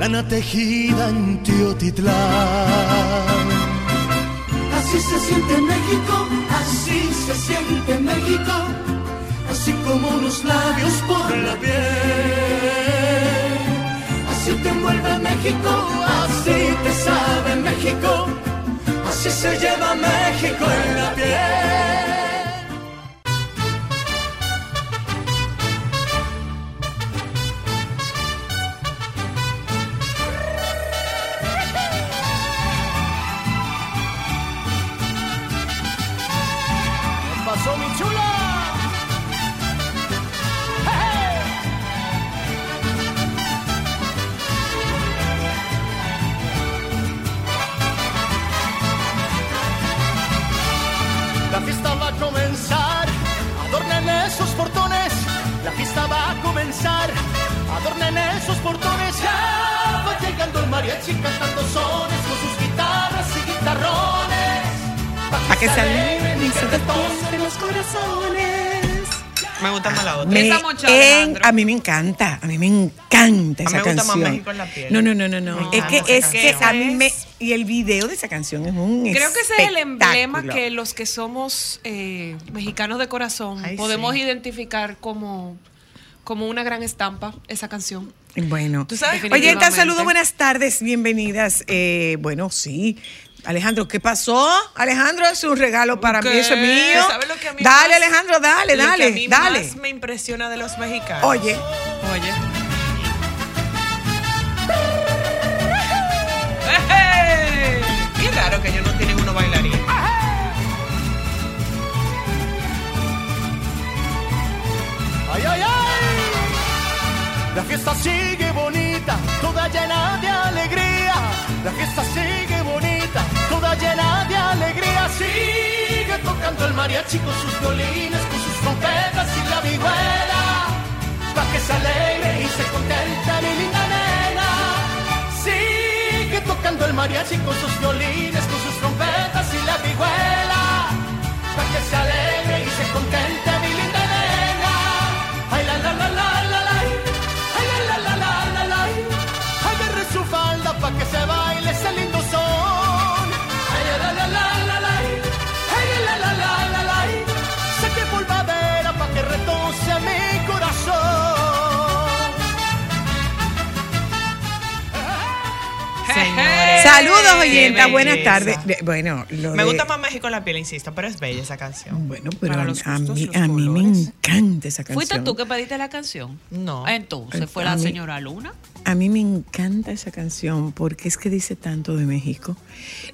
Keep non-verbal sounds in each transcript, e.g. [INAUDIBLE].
lana tejida en Teotitlán. Así se siente México, así se siente México, así como unos labios por la piel. Así te envuelve México, así te sabe México, así se lleva México en la piel. Esa en- a mí me encanta, a mí me encanta A mí esa me gusta más canción. México en la piel. No, no, no, no, no. Me Es que es esa que a mí me y el video de esa canción es un Creo que ese es el emblema que los que somos eh, mexicanos de corazón Ay, podemos sí. identificar como, como una gran estampa, esa canción. Bueno, Tú sabes- oye, esta saludo, buenas tardes, bienvenidas. Eh, bueno, sí. Alejandro, ¿qué pasó? Alejandro, es un regalo para mí, eso es mío. ¿Sabes lo que a mí dale, más- Alejandro, dale, Lo que dale, a mí dale. más me impresiona de los mexicanos. Oye, Oye. Qué raro que ellos no tienen uno bailarín. ¡Ay, ay, ay! La fiesta sigue bonita, toda llena de alegría. La fiesta sigue llena de alegría. Sigue tocando el mariachi con sus violines, con sus trompetas y la vihuela. Pa' que se alegre y se contente mi linda nena. Sigue tocando el mariachi con sus violines, con sus trompetas y la vihuela. Pa' que se alegre saludos, oyenta, buenas tardes. De- Bueno, lo Me de- gusta más México en la piel, insisto, pero es bella esa canción. Bueno, pero Para a, gustos, mí, los a mí me encanta esa canción. ¿Fuiste tú que pediste la canción? No. Entonces, ¿fue A la mí- señora Luna? A mí me encanta esa canción porque es que dice tanto de México.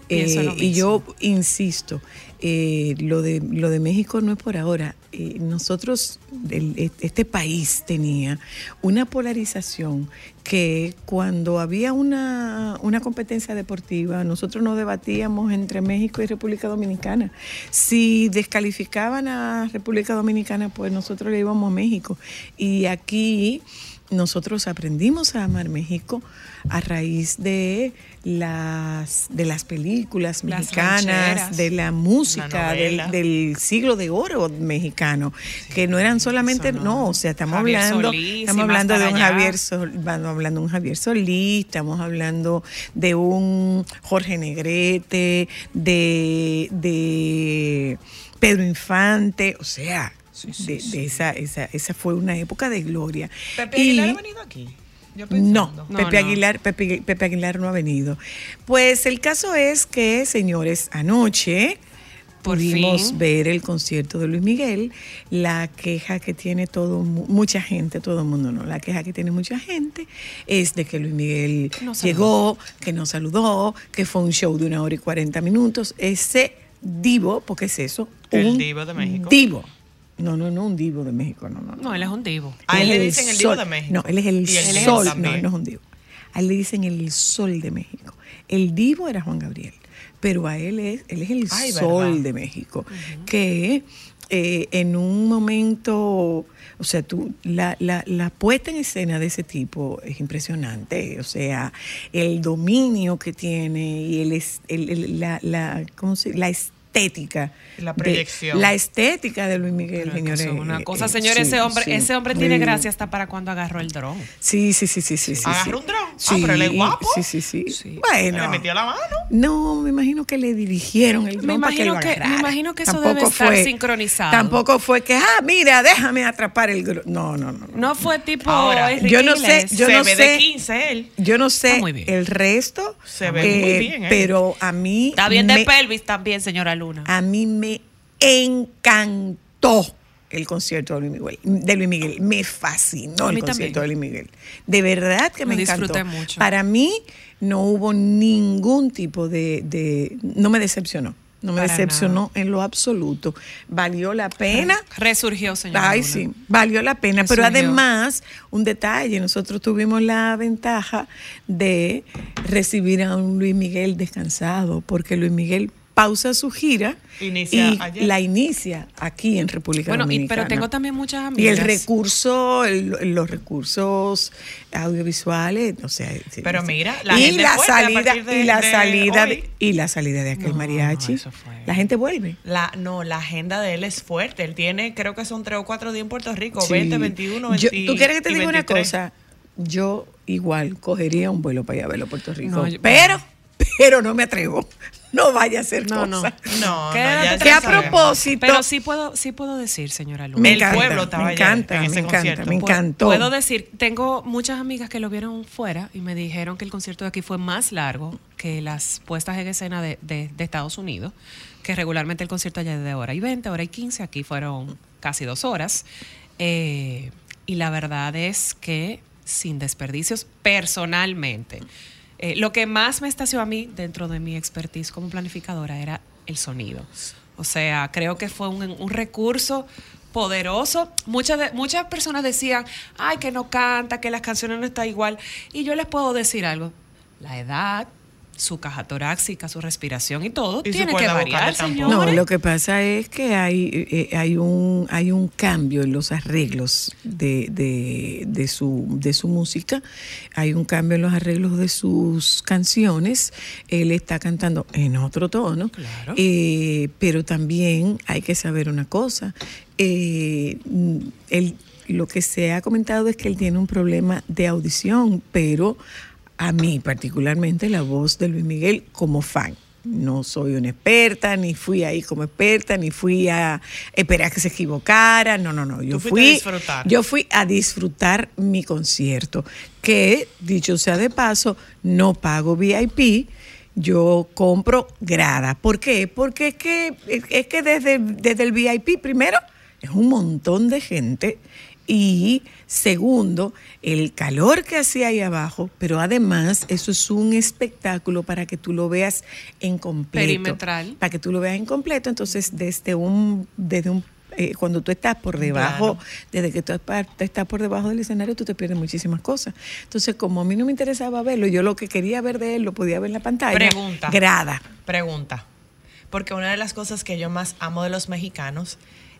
Eh, y yo insisto, eh, lo, de, lo de México no es por ahora. Eh, nosotros, el- este país tenía una polarización que cuando había una, una competencia deportiva, nosotros nos debatíamos entre México y República Dominicana. Si descalificaban a República Dominicana, pues nosotros le íbamos a México. Y aquí nosotros aprendimos a amar México a raíz de las de las películas Las mexicanas, de la música del, del siglo de oro mexicano, que no eran solamente, no. no, o sea, estamos Javier hablando, Solís, estamos hablando de un allá. Javier Sol, hablando de un Javier Solís, estamos hablando de un Jorge Negrete, de, de Pedro Infante, o sea, de, de esa, esa, esa fue una época de gloria. Pepe Y- ha venido aquí. Yo no, Pepe, no. Aguilar, Pepe, Pepe Aguilar no ha venido. Pues el caso es que, señores, anoche Por pudimos fin. ver el concierto de Luis Miguel. La queja que tiene todo mu- mucha gente, todo el mundo no, la queja que tiene mucha gente es de que Luis Miguel No llegó, que no saludó, que fue un show de una hora y 40 minutos. Ese divo, porque es eso, El un divo de México. Divo. No, no, no un divo de México, no, no. No, él es un divo. A él le dicen el divo de México. No, él es el, Y el sol. No, también. él no es un divo. A él le dicen el sol de México. El divo era Juan Gabriel, pero a él es, él es el Ay, sol ¿verdad? de México, que eh, en un momento, o sea, tú, la, la, la puesta en escena de ese tipo es impresionante, o sea, el dominio que tiene y el, es- el- el- la, la, ¿cómo se- la estética. La de- proyección. la estética de Luis Miguel, Pero es que señores. es una eh, cosa, eh, señor, sí, ese hombre, sí. ese hombre tiene gracia hasta para cuando agarró el dron. Sí, sí, sí, sí, sí. sí, ¿Agarró sí. un dron? Ah, Sí, pero él es guapo. Sí, sí, sí. Sí. Bueno. Le metió la mano. No, me imagino que le dirigieron el Me dron para que me imagino que eso debe estar sincronizado. Tampoco fue que, ah, mira, déjame atrapar el dron. No, no, no. no. No fue tipo Ahora, yo no sé, yo Se no ve sé. de 15 él. Yo no sé el resto. Se ve muy bien, ¿eh? Pero a mí. Está bien de me- pelvis también, señora Luna. A mí me encantó el concierto de Luis Miguel. De Luis Miguel. Me fascinó el concierto también. de Luis Miguel. De verdad que me disfruté encantó. mucho. Para mí no hubo ningún tipo de, de- no me decepcionó. No me Para decepcionó en lo absoluto. Valió la pena. Resurgió, señora Ay, Luna. sí, valió la pena. Me Pero además, un detalle, nosotros tuvimos la ventaja de recibir a un Luis Miguel descansado, porque Luis Miguel pausa su gira Inicia y ayer. la inicia aquí en República Bueno, y- Dominicana. pero tengo también muchas Y amigas. el recurso, el- los recursos audiovisuales, o sea, Pero mira, la y gente la a salida partir de- y la de salida de, y la salida de aquel No, mariachi, eso fue. la gente vuelve. La, no, la agenda de él es fuerte. Él tiene, creo que son tres o cuatro días en Puerto Rico. Sí. 20, 21, Yo- 20, ¿Tú quieres que te y diga una 23. cosa? Yo igual cogería un vuelo para ir a verlo a Puerto Rico. No, yo- pero, pero no me atrevo. No vaya a ser No, no. cosa. No, no, Que a propósito, Pero sí puedo, sí puedo decir, señora Luna. me El encanta, pueblo estaba me ayer encanta, en me ese encanta, concierto. me Pu- encantó. Puedo decir, tengo muchas amigas que lo vieron fuera y me dijeron que el concierto de aquí fue más largo que las puestas en escena de, de- de Estados Unidos, que regularmente el concierto allá es de hora y 20, hora y 15, aquí fueron casi dos horas. Eh, y la verdad es que sin desperdicios, personalmente, eh, lo que más me estació a mí dentro de mi expertise como planificadora era el sonido. O sea, creo que fue un, un recurso poderoso. Muchas, de- muchas personas decían, ay, que no canta, que las canciones no están igual. Y yo les puedo decir algo. La edad, su caja torácica, su respiración y todo, Y tiene que variar. No, lo que pasa es que hay, eh, hay, un, hay un cambio en los arreglos de, de, de su, de su música, hay un cambio en los arreglos de sus canciones, él está cantando en otro tono, Claro. eh, pero también hay que saber una cosa, eh, mm, él- lo que se ha comentado es que él tiene un problema de audición, pero a mí particularmente la voz de Luis Miguel como fan. No soy una experta, ni fui ahí como experta, ni fui a esperar que se equivocara. No, no, no. Yo fui, a disfrutar. yo fui a disfrutar mi concierto. Que, dicho sea de paso, no pago VIP. Yo compro grada. ¿Por qué? Porque es que, es que desde, desde el VIP, primero, es un montón de gente. Y segundo, el calor que hacía ahí abajo, pero además eso es un espectáculo para que tú lo veas en completo. Perimetral. Para que tú lo veas en completo. Entonces, desde un, desde un eh, cuando tú estás por debajo, Claro. desde que tú estás- estás por debajo del escenario, tú te pierdes muchísimas cosas. Entonces, como a mí no me interesaba verlo, yo lo que quería ver de él lo podía ver en la pantalla. Pregunta. Grada. Pregunta. Porque una de las cosas que yo más amo de los mexicanos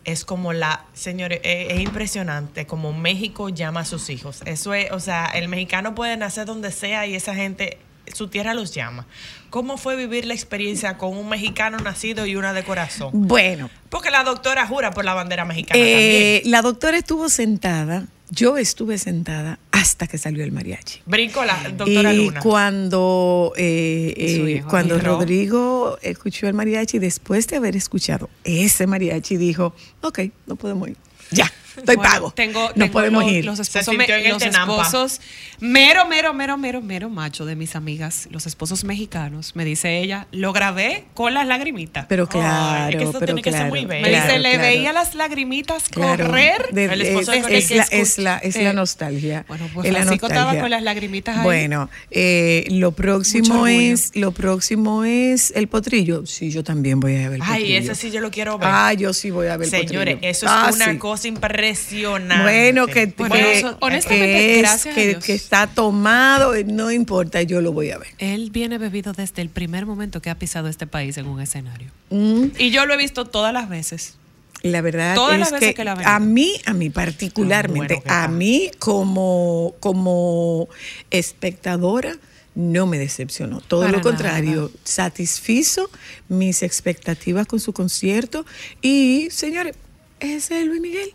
es como la, señores, es impresionante como México llama a sus hijos. Eso es, o sea, el mexicano puede nacer donde sea y esa gente, su tierra los llama. ¿Cómo fue vivir la experiencia con un mexicano nacido y una de corazón? Bueno, Porque la doctora jura por la bandera mexicana eh, también. la doctora estuvo sentada, yo estuve sentada hasta que salió el mariachi. Brinco la doctora y Luna. cuando, eh, eh, cuando. Rodrigo escuchó el mariachi, después de haber escuchado ese mariachi, dijo, ok, no podemos ir. Ya. Estoy Bueno, pago. Tengo, Nos tengo podemos los, ir. Los esposos, el los esposos mero, mero, mero, mero, mero macho de mis amigas, los esposos mexicanos, me dice ella, lo grabé con las lagrimitas. pero Ay, claro, es que eso pero tiene que ser claro, muy bello. me claro, dice, le claro. veía las lagrimitas Claro, correr. de- El es, esposo de es Francisco la, es, la, es la eh, nostalgia. bueno, pues es la Francisco estaba con las lagrimitas ahí. Bueno, eh, lo próximo es lo próximo es el potrillo. Sí, yo también voy a ver el Ay, potrillo. ese sí yo lo quiero ver. Ah, yo sí voy a ver el Señores, potrillo. eso es Ah, una sí. cosa impresionante. Bueno, que, Bueno, que- honestamente, que es- gracias a que- Dios. que está tomado, eh, no importa, yo lo voy a ver. Él viene bebido desde el primer momento que ha pisado este país en un escenario. Mm, Y yo lo he visto todas las veces. La verdad Todas es las veces que, que la a mí, a mí particularmente, bueno a mí como, como espectadora, no me decepcionó. Todo Para lo contrario, nada. satisfizo mis expectativas con su concierto. Y, señores, ese es Luis Miguel.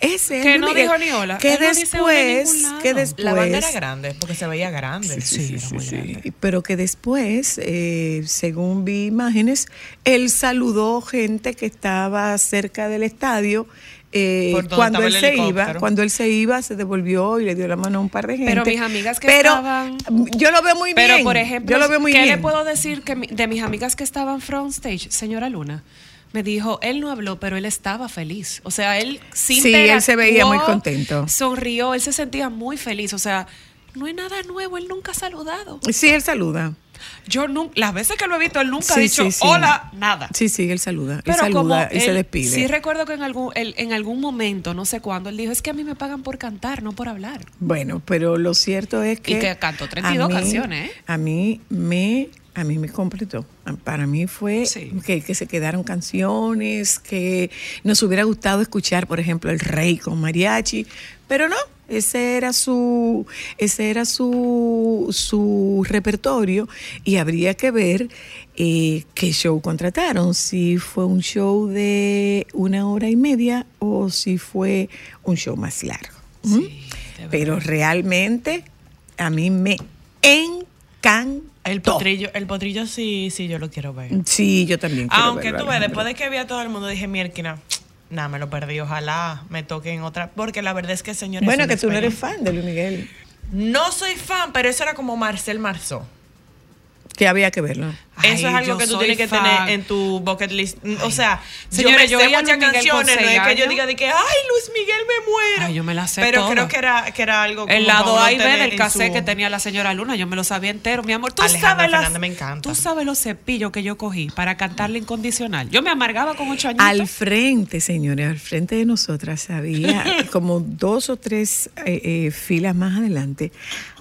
Ese es Que no Miguel. dijo ni hola. Que Él después, que después. La banda era grande, porque se veía grande. Sí, muy grande. Pero que después, eh, según vi imágenes, él saludó gente que estaba cerca del estadio. eh, cuando él se iba, cuando él se iba, se devolvió y le dio la mano a un par de gente. Pero mis amigas que Pero estaban- yo lo veo muy Pero, bien. por ejemplo, yo lo veo muy ¿qué bien. le puedo decir que de mis amigas que estaban front stage, señora Luna? Me dijo, él no habló, pero él estaba feliz. O sea, él sí Sí, él se veía muy contento. Sonrió, él se sentía muy feliz. O sea, no hay nada nuevo, él nunca ha saludado. Sí, él saluda. Yo nunca, las veces que lo he visto, él nunca ha dicho sí, sí. hola, nada. Sí, sí, él saluda. Él Pero saluda como y se él- despide. Sí recuerdo que en algún, él- en algún momento, no sé cuándo, él dijo, es que a mí me pagan por cantar, no por hablar. Bueno, pero lo cierto es que. Y que cantó 32 a mí- canciones, ¿eh? A mí me. A mí me completó. Para mí fue Sí. que, que se quedaron canciones, que nos hubiera gustado escuchar, por ejemplo, El Rey con mariachi, pero no, ese era su, ese era su, su repertorio y habría que ver eh, qué show contrataron, si fue un show de una hora y media o si fue un show más largo. Pero realmente a mí me encantó. El potrillo, el potrillo sí, sí, yo lo quiero ver. Sí, yo también. quiero Aunque verlo, tú ves, después de que vi a todo el mundo, dije, mierda, nada, me lo perdí. Ojalá me toque en otra. Porque la verdad es que, señores. Bueno, que tú no eres fan de Luis Miguel. No soy fan, pero eso era como Marcel Marceau. Que había que verlo. Ay, Eso es algo yo que tú tienes que tener en tu bucket list. O sea, Señores, yo yo me a muchas canciones, no es que yo diga de que, ay, Luis Miguel me muero. Ay, yo me la sé Pero toda. creo que era, que era algo como El lado A y B del cassette su- que tenía la señora Luna, yo me lo sabía entero, mi amor. Tú Alejandra sabes las- me encanta. Tú sabes los cepillos que yo cogí para cantarle incondicional. Yo me amargaba con ocho años. Al frente, señores, al frente de nosotras había [LAUGHS] como dos o tres eh, eh, filas más adelante,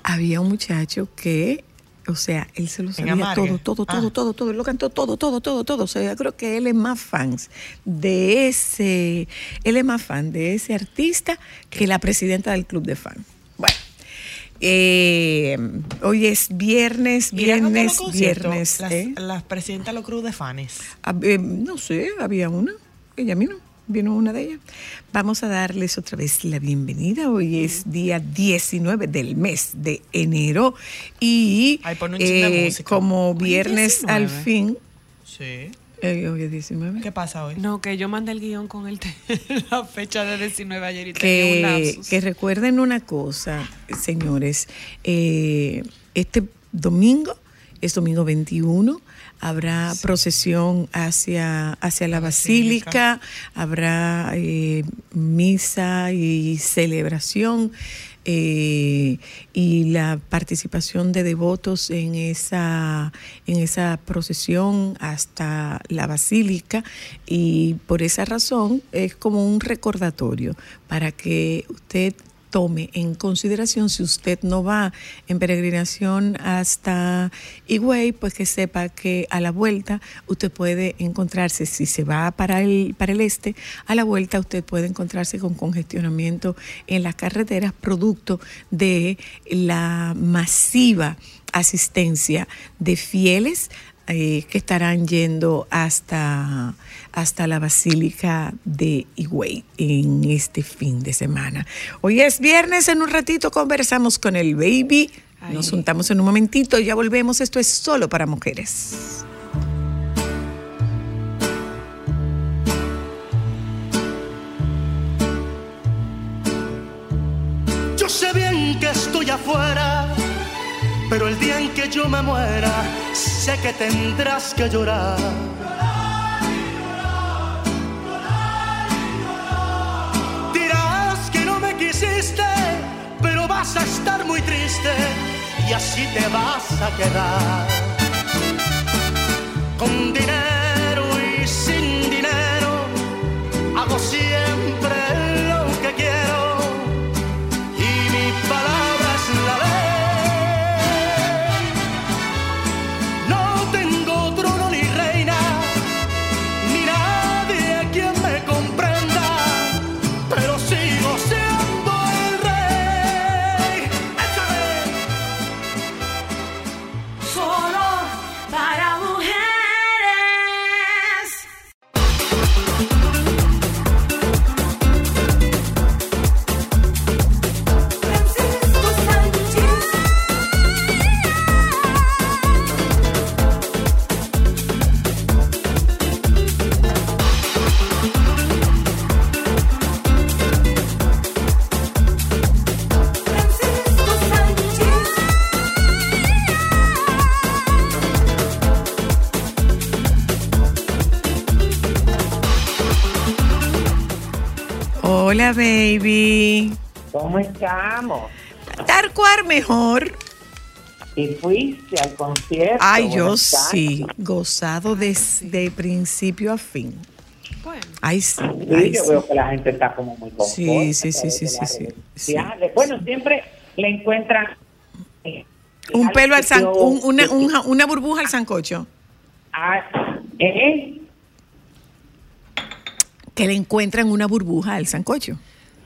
había un muchacho que, o sea, él se lo sabía Amargue. todo, todo, Ah. todo, todo, todo, él lo cantó todo, todo, todo, todo. O sea, yo creo que él es más fans de ese, él es más fan de ese artista que la presidenta del club de fans. Bueno. eh, hoy es viernes, viernes, viernes. Las, ¿eh? las presidentas los cruz de fans. Hab- eh, no sé, había una. Ella vino, vino una de ellas. Vamos a darles otra vez la bienvenida. Hoy es día 19 del mes de enero y Ay, pon un chin de eh, música. como viernes al 19. fin. Sí. eh, hoy es 19. ¿Qué pasa hoy? No, que yo mandé el guion con el [LAUGHS] la fecha de 19 ayer y tenía un que, lapsus. que recuerden una cosa, señores. eh, este domingo, es domingo 21, habrá procesión hacia, hacia la basílica, habrá eh, misa y celebración. eh, y la participación de devotos en esa, en esa procesión hasta la basílica y por esa razón es como un recordatorio para que usted tome en consideración si usted no va en peregrinación hasta Higüey, pues que sepa que a la vuelta usted puede encontrarse, si se va para el, para el este, a la vuelta usted puede encontrarse con congestionamiento en las carreteras producto de la masiva asistencia de fieles eh, que estarán yendo hasta, hasta la Basílica de Higüey en este fin de semana. Hoy es viernes, en un ratito conversamos con el baby. Nos juntamos en un momentito, ya volvemos. Esto es solo para mujeres. Yo sé bien que estoy afuera, pero el día en que yo me muera, sé que tendrás que llorar vas a estar muy triste y así te vas a quedar. Con dinero y sin dinero, hago siempre Hola, baby. ¿Cómo estamos? Tarcuar mejor. ¿Y fuiste al concierto? Ay, yo tardes. sí, gozado de, de principio a fin. Bueno, Ay, sí. Sí, ay, yo sí. veo que la gente está como muy conforme. Sí, sí, sí, sí, de sí, sí. Bueno, siempre le encuentran... eh, Un pelo al san, un- una, un- una burbuja al sancocho. Ah, ¿eh? Que le encuentran una burbuja al sancocho.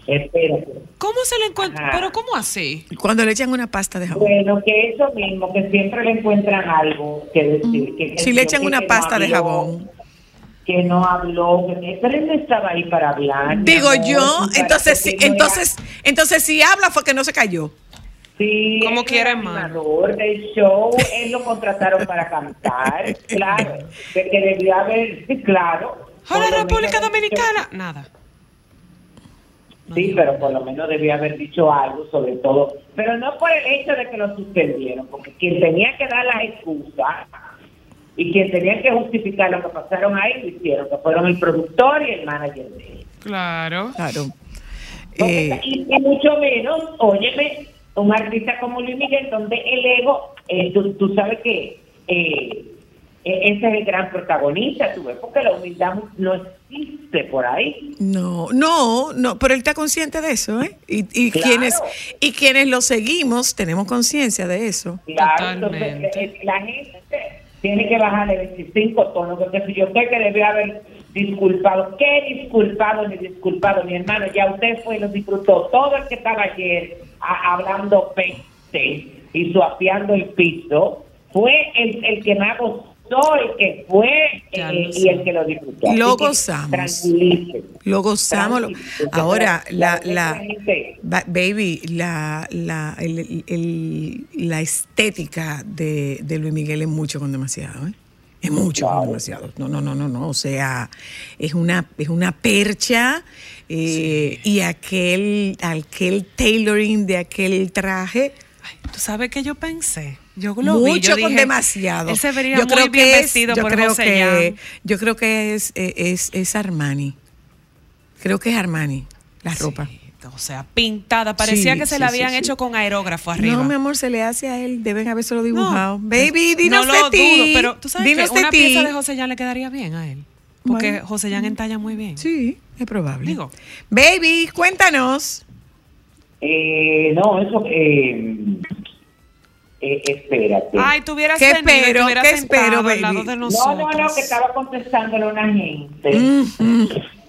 Espérate. ¿cómo se le encuentra? Ajá. Pero ¿cómo así? Cuando le echan una pasta de jabón. Bueno, que eso mismo, que siempre le encuentran algo que decir. Que, que Si le echan que- una que no pasta de habló, jabón. Que no habló, que, pero él no estaba ahí para hablar. Digo amor, yo, entonces sí, no era- entonces, entonces si habla fue que no se cayó. Sí, Como quiera, animador del show, él lo contrataron para cantar, [LAUGHS] claro, de que debía haber, sí, claro. ¡Hola, República Dominicana! Nada. Sí, pero por lo menos debía haber dicho algo sobre todo, pero no por el hecho de que lo suspendieron, porque quien tenía que dar las excusas y quien tenía que justificar lo que pasaron ahí lo hicieron, que fueron el productor y el manager de él. Claro. Claro. Eh, y, y mucho menos, óyeme, un artista como Luis Miguel, donde el ego, eh, tú, tú sabes que eh, ese es el gran protagonista, tú ves, porque la humildad no existe por ahí. no, no, no, pero él está consciente de eso, ¿eh? Y, y Claro. quienes y quienes lo seguimos tenemos conciencia de eso. Claro, Totalmente. eh, la gente tiene que bajarle 25 tonos, porque si yo sé que debió haber disculpado, ¿qué disculpado ni disculpado, mi hermano? Ya usted fue y lo disfrutó. Todo el que estaba ayer a- hablando peste y suapeando el piso fue el, el que más gozó, el que fue eh, y el que lo disfrutó. Lo que gozamos. Lo gozamos. ahora, la, La baby, la, la, el- el- el- la estética de, de Luis Miguel es mucho con demasiado, ¿eh? Es mucho con Claro. demasiado. No, no, no, no, no. O sea, es una, es una percha eh, y aquel, aquel tailoring de aquel traje. Ay, ¿Tú sabes qué yo pensé? Yo lo vi, mucho yo con dije, demasiado. Él se vería yo muy creo bien que es- vestido yo por creo José que, Jan. Yo creo que es, eh, es, es Armani. Creo que es Armani, la ropa. O sea, pintada. Parecía Sí, que se sí, la habían sí. hecho con aerógrafo arriba. No, mi amor, se le hace a él. Deben habérselo dibujado. No, Baby, dinos no de lo ti. dudo, pero tú sabes Dinos que de una pieza de José Jan le quedaría bien a él. Porque Bueno. José Jan entalla muy bien. Sí, es probable. Digo. Baby, cuéntanos. Eh, no, eso... Eh, eh, espérate. Ay, tuvieras ¿Qué venido y te espero? hubieras ¿Qué espero, al lado baby? de No, nosotros. no, no, que estaba contestándole a una gente. Mm, mm,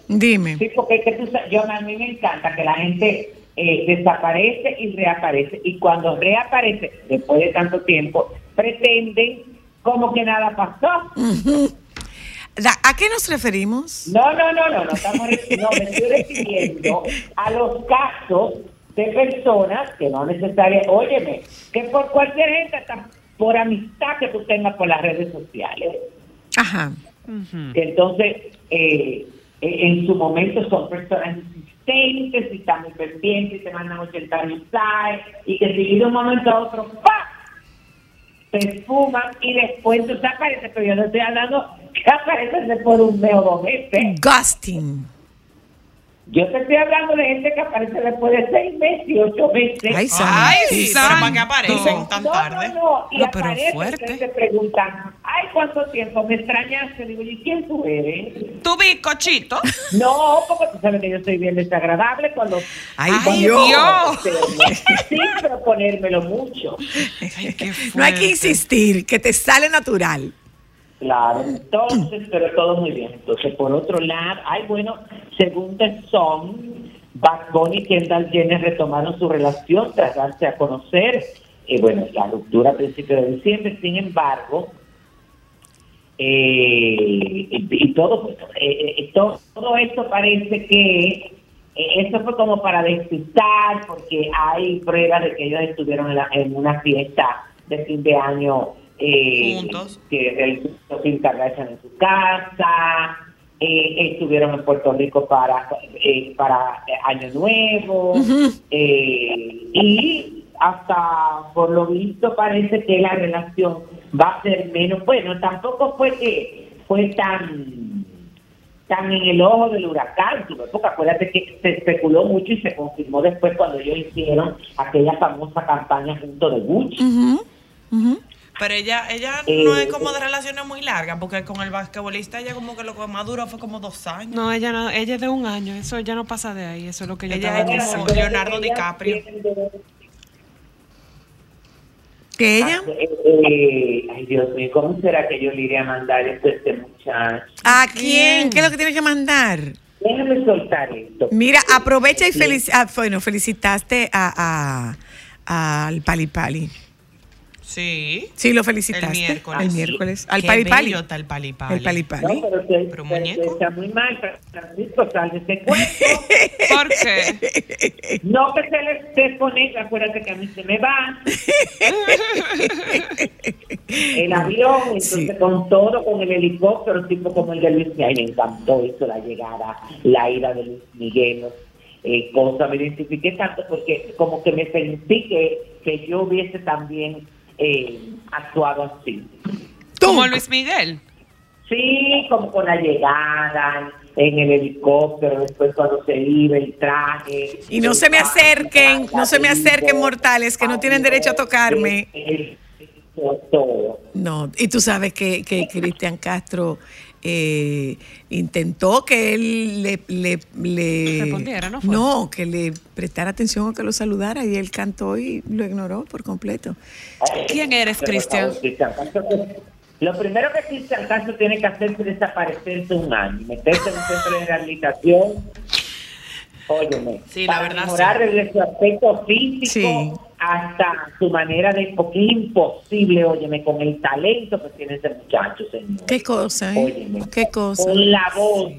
Dime. Sí, porque es que tú yo, a mí me encanta que la gente eh, desaparece y reaparece. Y cuando reaparece, después de tanto tiempo, pretenden como que nada pasó. ¿A qué nos referimos? No, no, no, no, no, estamos, no me estoy refiriendo a los casos de personas que no necesariamente, óyeme, que por cualquier gente, hasta por amistad que tú tengas por las redes sociales, Ajá. Entonces, eh, eh, en su momento son personas presentes y están muy pendientes y te mandan 80 mensajes y que si de un momento a otro, ¡pa! se esfuman y después tú aparece, pero yo no estoy hablando que de un mes o dos meses. Gusting. Yo te estoy hablando de gente que aparece después de seis meses y ocho meses. Ay, Ay, sí, pero ¿para qué aparecen tan no, tarde? No, no, y No, pero fuerte. y te preguntan, ay, ¿cuánto tiempo? ¿Me extrañaste? Digo, ¿y quién tú eres? Tu bizcochito. [LAUGHS] No, porque tú sabes que yo soy bien desagradable cuando... Ay, Ay, Dios. Dios. Sin proponérmelo mucho. Ay, qué No hay que insistir, que te sale natural. Claro, entonces, pero todo muy bien. Entonces, por otro lado, ay, bueno, según The Bunny y Kendall Jenner retomaron su relación tras darse a conocer, eh, bueno, la ruptura a principios de diciembre, sin embargo, eh, y, todo, eh, eh, todo, todo esto parece que eh, eso fue como para despistar, porque hay pruebas de que ellos estuvieron en, la- en una fiesta de fin de año eh, Juntos. que el Kim Kardashian en su casa, eh, estuvieron en Puerto Rico para eh, para Año Nuevo eh, y hasta por lo visto parece que la relación va a ser menos bueno tampoco fue que fue tan tan en el ojo del huracán época acuérdate que se especuló mucho y se confirmó después cuando ellos hicieron aquella famosa campaña junto de Gucci ujú. Pero ella, ella Eh, no es como de relaciones muy largas, porque con el basquetbolista ella como que lo que más duró fue como dos años. No, ella no, ella es de un año, eso ya no pasa de ahí, eso es lo que yo Ella estaba es como Leonardo DiCaprio. ¿Que ella? Eh, eh, ay Dios mío, ¿cómo será que yo le iré a mandar esto a este muchacho? ¿A quién? ¿Qué es lo que tienes que mandar? Déjame soltar esto. Mira, aprovecha y felici ah, bueno, felicitaste a, a- al Pali Pali. Sí. Sí, lo felicitaste. El miércoles. El miércoles. Al Qué Pali Pali. bello está el Pali Pali. El Pali No, pero, que- Pero, que- muñeco. que está muy mal, Francisco, sal de este cuento. [LAUGHS] ¿Por qué? No que se le esté poniendo, acuérdate que a mí se me va. [LAUGHS] el avión, entonces Sí. con todo, con el helicóptero, tipo como el de Luis Miguel, me encantó eso, la llegada, la ida de Luis Miguel, ¿no? eh, cosa, me identifiqué tanto porque como que me sentí que, que yo hubiese también eh, actuado así. Tú. Como Luis Miguel. Sí, como con la llegada en el helicóptero, después cuando se iba el traje. Y no se me acerquen, no se me acerquen mortales que no tienen derecho a tocarme. Todo. No, y tú sabes que, que Cristian Castro eh, intentó que él le, le, le- Respondiera, ¿no fue? no, que le prestara atención o que lo saludara y él cantó y lo ignoró por completo. ¿Quién eres, Cristian? Castro, Lo primero que Cristian Castro tiene que hacer es desaparecerse un año, meterse en un centro de rehabilitación. Óyeme, Sí, la para verdad, mejorar sí. desde su aspecto físico Sí. Hasta su manera de porque es imposible, óyeme, con el talento que tiene ese muchacho, señor. Qué cosa, ¿eh? Óyeme, Qué cosa. Con la voz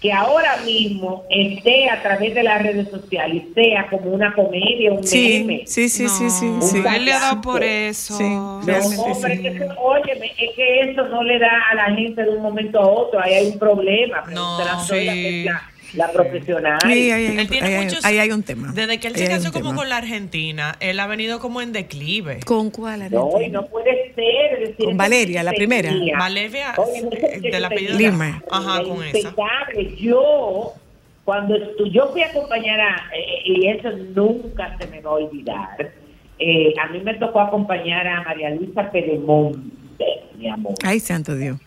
que ahora mismo esté a través de las redes sociales, sea como una comedia, un Sí, meme. sí, sí, sí, sí, No, sí. Él le ha dado por eso. Sí, No, hombre, sí. es que, óyeme, es que eso no le da a la gente de un momento a otro. Ahí hay un problema. No, sí. La, la profesional. Sí, ahí hay, Él tiene ahí hay- muchos- ahí hay un tema. Desde que él Ahí se casó como tema. con la Argentina, él ha venido como en declive. ¿Con cuál? No, y no puede ser. es decir, Con Valeria, la primera. tenía- Valeria, Oye, no sé qué del apellido. Lima. Ajá, con esa. Yo, cuando estu- yo fui a acompañar a, eh, y eso nunca se me va a olvidar, eh, a mí me tocó acompañar a María Luisa Pedemonte, mi amor. Ay, santo Dios.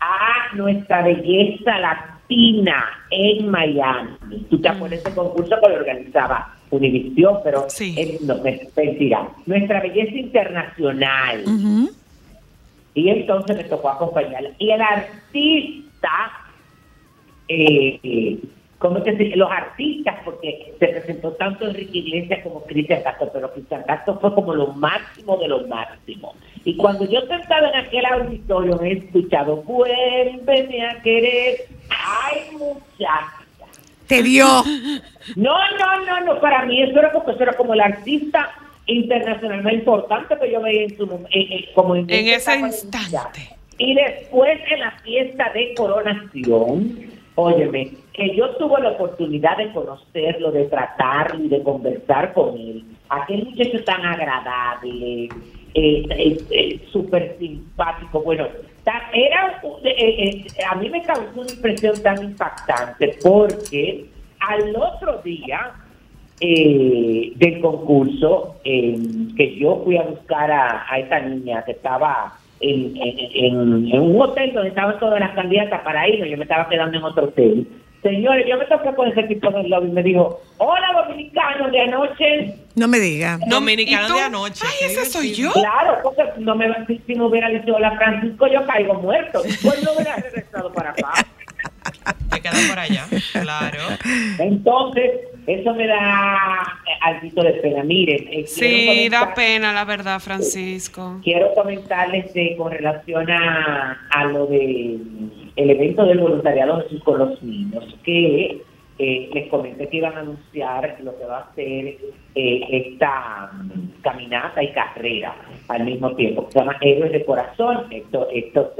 a nuestra belleza latina en Miami. Tú te acuerdas de ese concurso que lo organizaba Univisión, pero Sí. eh, no, me- mentira. Nuestra belleza internacional. Y entonces me tocó acompañarla. Y el artista, eh, ¿cómo es que se dice? Los artistas, porque se presentó tanto Enrique Iglesias como Cristian Castro, pero Cristian Castro fue como lo máximo de lo máximo. Y cuando yo sentado en aquel auditorio he escuchado, vuélveme a querer, ay muchacha. Te dio. No, no, no, no, para mí eso era porque eso era como el artista internacional más importante que yo veía en su en- en- como En esa ese instante. Y después en la fiesta de coronación, Óyeme, que yo tuve la oportunidad de conocerlo, de tratarlo y de conversar con él. Aquel muchacho tan agradable, eh, eh, eh, súper simpático. Bueno, era a mí me causó una impresión tan impactante porque al otro día del concurso que yo fui a buscar a, a esta niña que estaba en, un hotel donde estaban todas las candidatas para ir, yo me estaba quedando en otro hotel. Señores, yo me toqué con ese tipo de lobby y me dijo, hola dominicano de anoche. No me diga. Dominicano de anoche. Ay, ese soy yo. Claro, porque no me, si, si me hubiera dicho hola Francisco, yo caigo muerto. Pues no hubiera regresado para acá. Te quedas por allá, claro. Entonces, eso me da eh, algo de pena. Miren, eh, sí, da pena, la verdad, Francisco. Quiero comentarles con relación a, a lo de el evento del voluntariado con los niños, que eh, les comenté que iban a anunciar lo que va a ser esta mm, caminata y carrera al mismo tiempo, se llama Héroes de Corazón. Esto, esto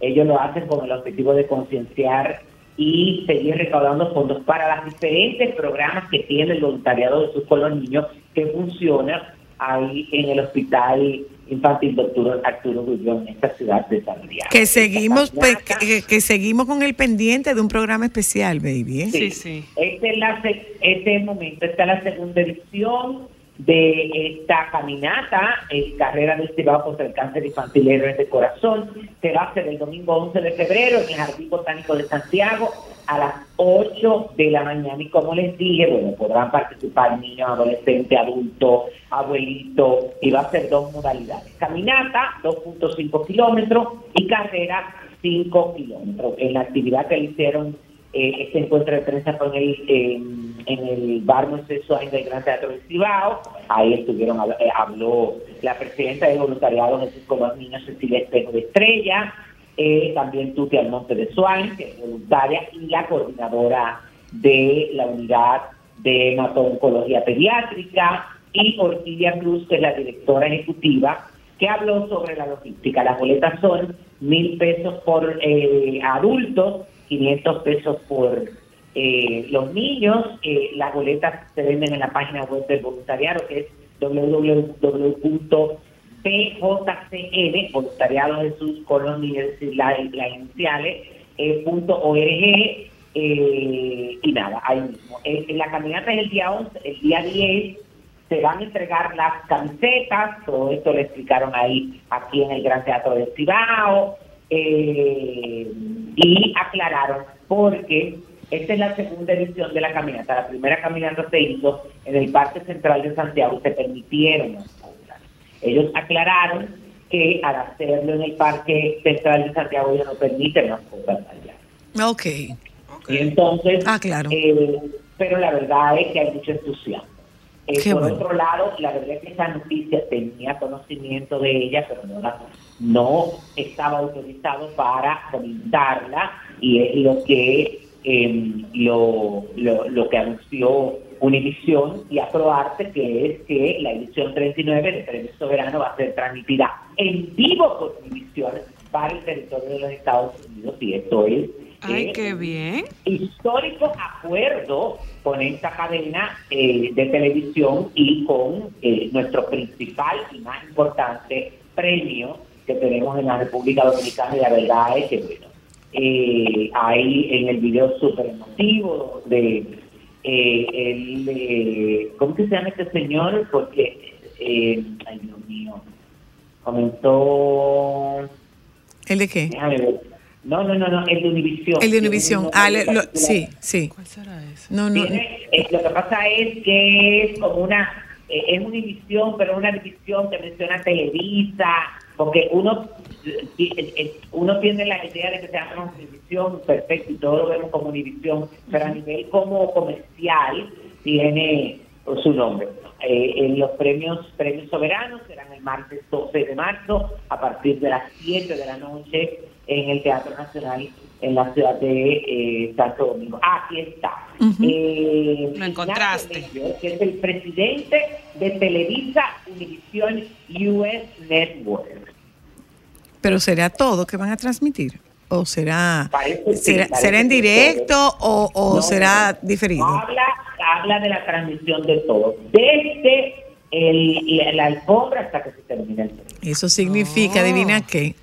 ellos lo hacen con el objetivo de concienciar y seguir recaudando fondos para los diferentes programas que tiene el voluntariado de sus con los niños que funciona ahí en el hospital infantil doctor Arturo Gullón en esta ciudad de San Que seguimos que, seguimos con el pendiente de un programa especial, baby. ¿eh? Sí, sí. Este es, la, este el momento, esta es la segunda edición de esta caminata, el carrera del Cibao contra el cáncer infantil héroes de corazón, se va a hacer el domingo 11 de febrero en el Jardín Botánico de Santiago a las 8 de la mañana y como les dije, bueno, podrán participar niños, adolescentes, adultos, abuelitos y va a ser dos modalidades, caminata 2.5 kilómetros y carrera 5 kilómetros. En la actividad que le hicieron eh, este encuentro de prensa con el, en el bar Suárez del Gran Teatro del Cibao. Ahí estuvieron, eh, habló la presidenta del voluntariado Jesús con los niños Cecilia Espejo de Estrella, eh, también Tuti Almonte de Suárez, que es voluntaria, y la coordinadora de la unidad de hemato-oncología pediátrica, y Orquídea Cruz, que es la directora ejecutiva, que habló sobre la logística. Las boletas son mil pesos por eh, adultos 500 pesos por eh, los niños. Eh, las boletas se venden en la página web del voluntariado, que es www.pjcl, voluntariado Jesús con las iniciales, eh, punto org, y nada, ahí mismo. En la caminata es el día 11, el día 10 se van a entregar las camisetas, todo esto lo explicaron ahí aquí en el Gran Teatro de Cibao, eh, y aclararon porque esta es la segunda edición de la caminata. La primera caminata se hizo en el Parque Central de Santiago, se permitieron las cosas. Ellos aclararon que al hacerlo en el Parque Central de Santiago ellos no permiten las cosas allá. Ok. Y entonces, ah, claro. Eh, pero la verdad es que hay mucho entusiasmo. Eh, por otro lado, la verdad es que esa noticia tenía conocimiento de ella, pero no la no estaba autorizado para comentarla y es lo que em, lo, lo, que anunció Univisión y aprobarte que es que la edición 39 de Premio Soberano va a ser transmitida en vivo por Univisión para el territorio de los Estados Unidos y esto es Ay, qué bien. Histórico acuerdo con esta cadena eh, de televisión y con eh, nuestro principal y más importante premio que tenemos en la República Dominicana y la verdad es que, bueno, eh, hay en el video súper emotivo de eh, el, eh, ¿cómo que se llama este señor? Porque, eh, ay Dios mío, comentó... ¿El de qué? No, no, no, no, el de Univisión. El de Univisión, ah, sí, sí. ¿Cuál será eso? No, no. Eh, lo que pasa es que es como una, eh, es una división, pero una división que menciona Televisa, porque uno uno tiene la idea de que se llama una división perfecto y todo lo vemos como división, pero a nivel como comercial tiene su nombre. Eh, en los premios premios soberanos serán el martes 12 de marzo a partir de las 7 de la noche en el Teatro Nacional en la ciudad de eh, Santo Domingo. Aquí está. Eh, lo encontraste. Que es el presidente de Televisa Univision US Network. Pero será todo que van a transmitir. o será Parece será, en directo o, o No, será no. diferido? Habla, habla de la transmisión de todo, desde el, la, la alfombra hasta que se termine el. Eso significa, adivina qué,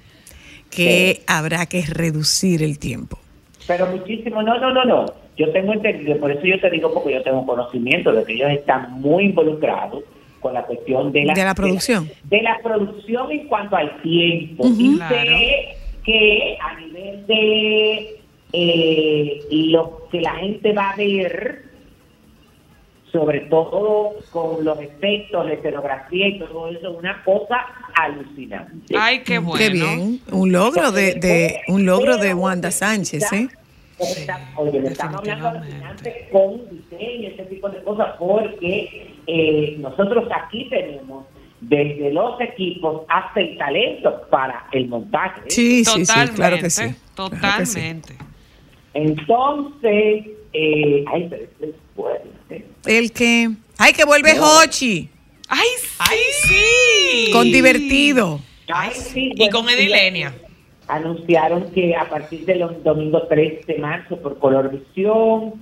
que habrá que reducir el tiempo. Pero muchísimo, no, no, no, no. Yo tengo entendido, por eso yo te digo, porque yo tengo conocimiento de que ellos están muy involucrados con la cuestión de la, De la producción. De, la producción en cuanto al tiempo. Y Claro. sé que a nivel de eh, lo que la gente va a ver, sobre todo con los efectos, la escenografía y todo eso, una cosa alucinante. Ay, qué bueno. Qué bien, un logro de, de un logro de Wanda Sánchez, ¿eh? Oye, le estamos hablando alucinante con diseño, ese tipo de cosas, porque eh, nosotros aquí tenemos desde los equipos hasta el talento para el montaje. Sí, sí, sí, Totalmente. claro que sí. claro que sí. Totalmente. Entonces, eh, ay, pero es El que, ay, que vuelve Hochi, ¡Ay, sí! con divertido. Ay, sí, Y con Edilenia. Anunciaron que a partir del domingo 3 de marzo por Color Visión,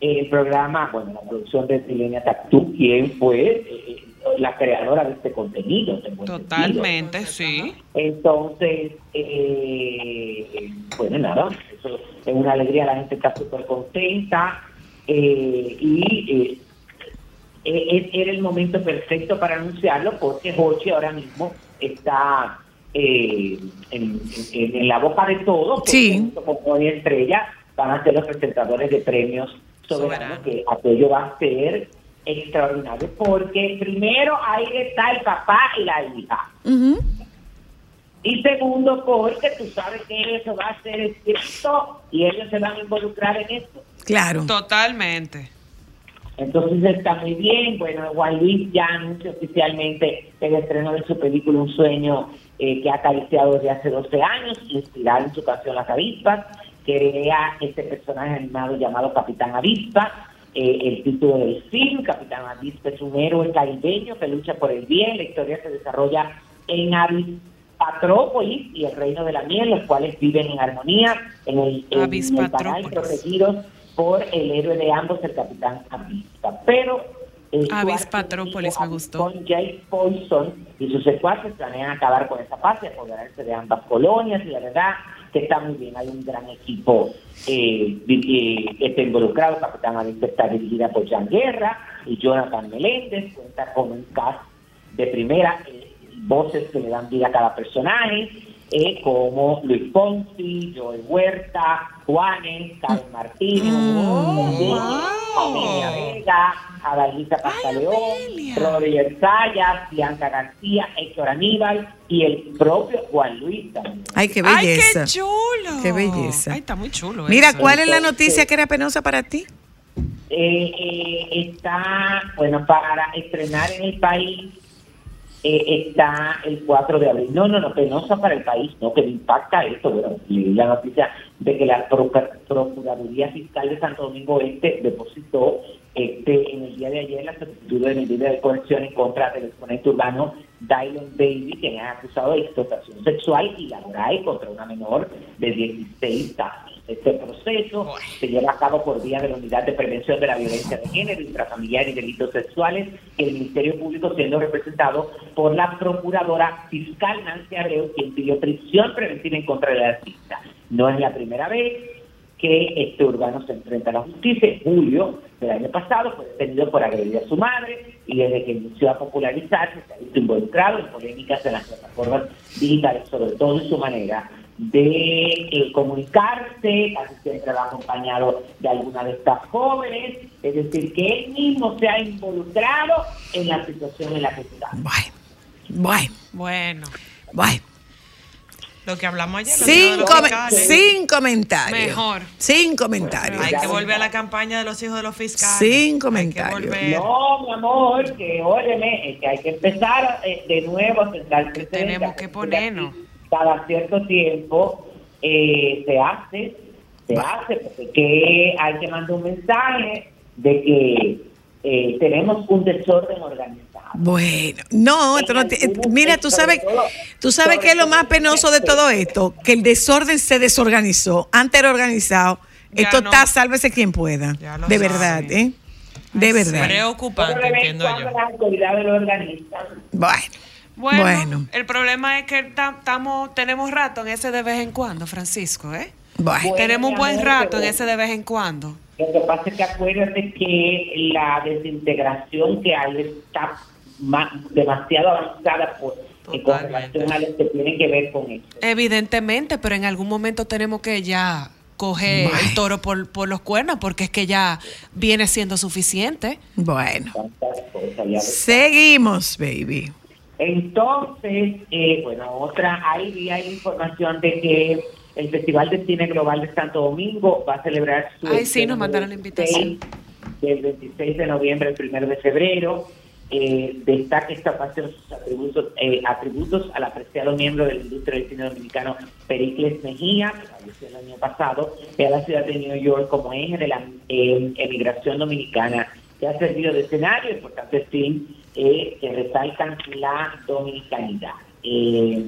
eh, el programa, bueno, la producción de Edilenia Tactú, quien fue eh, la creadora de este contenido. Totalmente, sí. Entonces, eh, bueno, nada, eso es una alegría, la gente está súper contenta eh, y eh, eh, era el momento perfecto para anunciarlo porque Hochi ahora mismo está eh, en, en- en la boca de todos, Sí. con Estrella van a ser los presentadores de premios soberanos, Soberano. que aquello va a ser extraordinario porque primero ahí está el papá y la hija. Y segundo, porque tú sabes que eso va a ser escrito y ellos se van a involucrar en esto. Claro. Totalmente. Entonces está muy bien. Bueno, Juan Luis ya anuncia oficialmente el estreno de su película Un sueño eh, que ha acariciado desde hace 12 años, inspirado en su canción Las Avispas, que crea este personaje animado llamado Capitán Avispa. Eh, el título del film, Capitán Avispa es un héroe caribeño que lucha por el bien. La historia se desarrolla en Avispatrópolis y el reino de la miel, los cuales viven en armonía en el, en el protegidos por el héroe de ambos, el capitán Avispa. Pero Avispatrópolis archienemigo me gustó. Con Jay Poison y sus secuaces planean acabar con esa paz y apoderarse de ambas colonias y la verdad que está muy bien, hay un gran equipo eh, eh, que está involucrado, Capitán Avispa está dirigida por Jan Guerra y Jonathan Meléndez, cuenta con un cast de primera, eh, voces que le dan vida a cada personaje, eh, como Luis Ponzi, Joel Huerta, Juanes, Karen Martínez, Amelia Vega, Adalisa Pastaleón, Roger Sayas, Bianca García, Héctor Aníbal y el propio Juan Luis también. Ay, qué ¡Ay, belleza. qué chulo! Qué belleza. Ay, está muy chulo. Mira, eso. ¿cuál es la noticia que era penosa para ti? Eh, eh, está, bueno, para estrenar en el país, eh, está el 4 de abril. No, no, no, penosa para el país, no, que me impacta esto. Bueno, leí la noticia de que la Procuraduría Fiscal de Santo Domingo Este depositó este en el día de ayer la solicitud de medida de coerción en contra del exponente urbano Dylan Baby, quien es acusado de explotación sexual y laboral contra una menor de 16 años. Este proceso se lleva a cabo por vía de la Unidad de Prevención de la Violencia de Género, Intrafamiliar y Delitos Sexuales, y el Ministerio Público siendo representado por la Procuradora Fiscal Nancy Abreu, quien pidió prisión preventiva en contra del artista. No es la primera vez que este urbano se enfrenta a la justicia. En julio del año pasado fue detenido por agredir a su madre y desde que inició a popularizarse se ha visto involucrado en polémicas en las plataformas digitales, sobre todo en su manera de eh, comunicarse, casi siempre va acompañado de alguna de estas jóvenes, es decir, que él mismo se ha involucrado en la situación en la que está. Bueno, bueno, Bueno, bueno. Lo que hablamos ayer. Sin, fiscales. comentarios. Mejor. Sin comentarios. Hay que volver a la campaña de los hijos de los fiscales. Sin Hay comentarios. No, mi amor, que óyeme, es que hay que empezar eh, de nuevo a sentar tenemos que ponernos. Cada cierto tiempo eh, se hace, se hace, porque que hay que mandar un mensaje de que eh, tenemos un desorden organizado. Bueno, no, esto no te- mira, tú sabes, tú sabes qué es lo más penoso de todo esto, que el desorden se desorganizó. Antes era organizado. Esto no. está, sálvese quien pueda. De verdad, ¿eh? De verdad. Preocupante, entiendo yo. las autoridades lo organizan. Bueno. Bueno, Bueno. el problema es que ta- estamos, tenemos rato en ese de vez en cuando, Francisco, ¿eh? Bueno. Bueno, tenemos un buen rato en ese de vez en cuando. Lo que pasa es que acuérdate que la desintegración que hay está ma- demasiado avanzada por, y con relación a que tiene que ver con eso. Evidentemente, pero en algún momento tenemos que ya coger el toro por, por los cuernos porque es que ya viene siendo suficiente. Bueno. Seguimos, baby. Entonces, eh, bueno, otra, ahí hay información de que el Festival de Cine Global de Santo Domingo va a celebrar su... Ay, sí, nos mandaron la invitación. 26 Del 26 de noviembre al 1 de febrero. Eh, destaca esta ocasión sus atributos, eh, atributos al apreciado miembro de la industria del cine dominicano Pericles Mejía, que falleció el año pasado, y a la ciudad de New York como eje de la eh, emigración dominicana, que ha servido de escenario, importante film, eh, que resaltan la dominicanidad. Eh,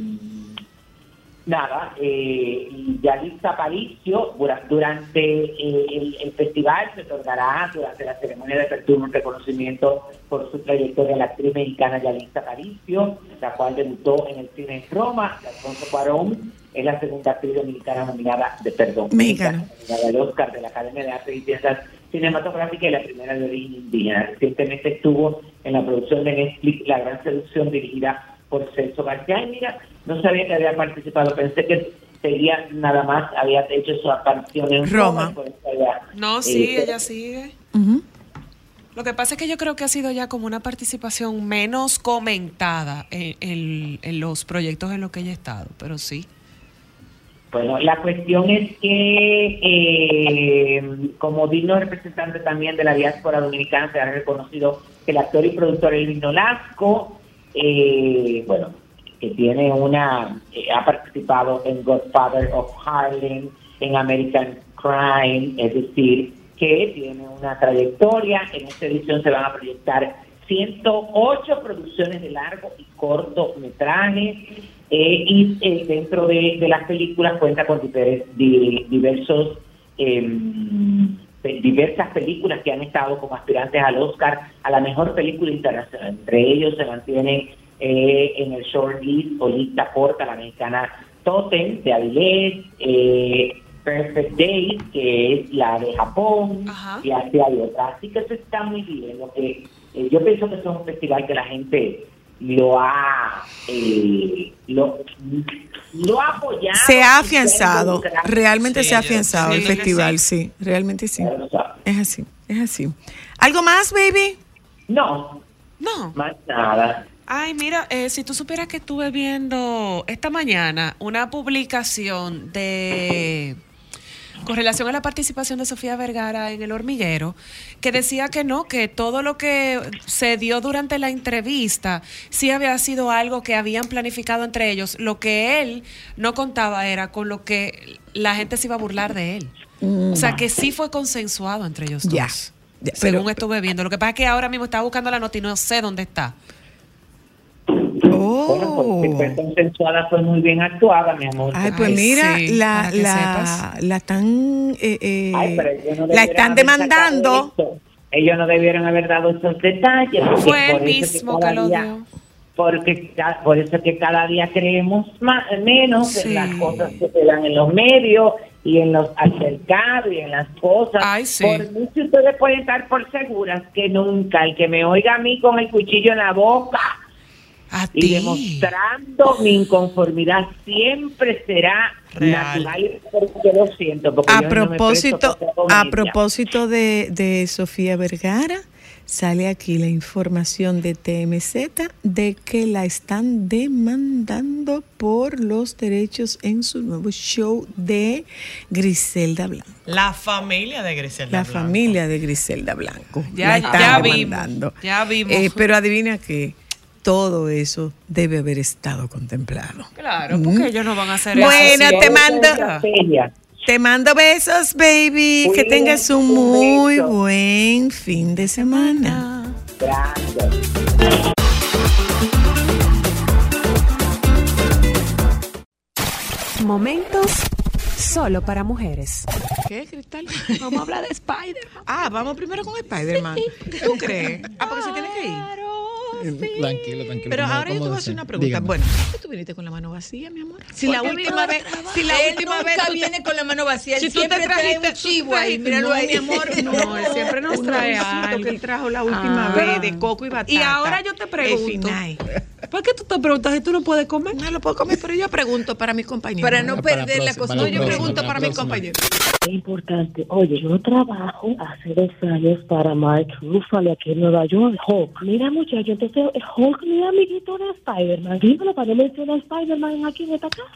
nada, eh, Yalitza Aparicio, dura- durante eh, el, el festival se otorgará durante la ceremonia de apertura un reconocimiento por su trayectoria a la actriz mexicana Yalitza Aparicio, la cual debutó en el cine en Roma, de Alfonso Cuarón, es la segunda actriz dominicana nominada, de perdón, Mexicana. nominada al Oscar de la Academia de Artes y Ciencias Cinematográficas y la primera de origen indígena. Recientemente estuvo en la producción de Netflix La Gran Seducción dirigida por Celso García. Y mira, no sabía que había participado, pensé que sería nada más, había hecho su aparición en Roma. Había, No, sí, eh, ella sigue. Ujú. Lo que pasa es que yo creo que ha sido ya como una participación menos comentada en, en- en los proyectos en los que ella ha estado, pero sí. Bueno, la cuestión es que eh, como digno representante también de la diáspora dominicana se ha reconocido el actor y productor Elvin Nolasco, eh, bueno, que tiene una, eh, ha participado en Godfather of Harlem, en American Crime, es decir, que tiene una trayectoria. En esta edición se van a proyectar 108 producciones de largo y cortometraje eh, y eh, dentro de, las películas cuenta con diver- di- diversos em, diversas películas que han estado como aspirantes al Oscar a la mejor película internacional. Entre ellos se mantiene eh, en el short list o lista corta la mexicana Totem de Avilés, eh, Perfect Days, que es la de Japón, Ajá. y así hay otra. Así que eso está muy bien. Lo que, eh, yo pienso que es un festival que la gente lo ha eh, lo, lo ha apoyado. Se ha afianzado, realmente Sí, se ha afianzado sí, el festival, sí. sí, realmente sí. Es así, es así. ¿Algo más, baby? No, No. más nada. Ay, mira, eh, si tú supieras que estuve viendo esta mañana una publicación de con relación a la participación de Sofía Vergara en El Hormiguero, que decía que no, que todo lo que se dio durante la entrevista sí había sido algo que habían planificado entre ellos. Lo que él no contaba era con lo que la gente se iba a burlar de él. O sea, que sí fue consensuado entre ellos dos. Según pero- estuve viendo. Lo que pasa es que ahora mismo estaba buscando la nota y no sé dónde está. Bueno, pues, Oh. si fue consensuada, fue muy bien actuada, mi amor. Ay, pues Ay, mira, sí, la, la, la están, eh, eh, Ay, pero ellos no la están demandando. Ellos no debieron haber dado esos detalles. porque Fue eso mismo que lo día- dio. Porque por eso que cada día creemos más, menos Sí. en las cosas que se dan en los medios y en los altercados y en las cosas. Ay, sí. Por si ustedes pueden estar por seguras que nunca el que me oiga a mí con el cuchillo en la boca A y ti. demostrando mi inconformidad siempre será Real. natural porque lo siento porque A yo no me propósito, a propósito de, de Sofía Vergara, sale aquí la información de TMZ de que la están demandando por los derechos en su nuevo show de Griselda Blanco. La familia de Griselda. La Blanco. familia de Griselda Blanco. Ya- la están ya vimos, demandando. ya vimos. Eh, pero adivina que todo eso debe haber estado contemplado. Claro, porque ellos no van a hacer Bueno, eso. te Eso mando-. Te mando besos, baby. que tengas un un muy beso. buen fin de semana. Gracias. Momentos solo para mujeres. ¿Qué, Cristal? Vamos a hablar de Spider-Man. Ah, vamos primero con Spider-Man. ¿Tú crees? Ah, porque se tiene que ir. Tranquilo, tranquilo. Pero ¿cómo- ahora yo te voy a hacer una pregunta. Dígame. Bueno, ¿por qué tú viniste con la mano vacía, mi amor? Si la última vez, si la Él última nunca vez tú- viene con la mano vacía, él Si tú te trae trajiste un chivo ahí, míralo no, ahí. mi amor, [LAUGHS] no, él siempre nos trae algo. que él trajo la última Ah. vez de coco y batata. Y ahora yo te pregunto. ¿Por qué tú te preguntas si tú no puedes comer? No lo puedo comer, pero yo pregunto para mis compañeros. Para no Para la perder la costumbre. yo pregunto para mis compañeros. Es importante. Oye, yo trabajo hace dos años para Mark Ruffalo aquí en Nueva York, Hulk. Mira, muchacho, entonces Hulk mi amiguito de Spider-Man. Dímelo para no mencionar a Spider-Man aquí en esta casa.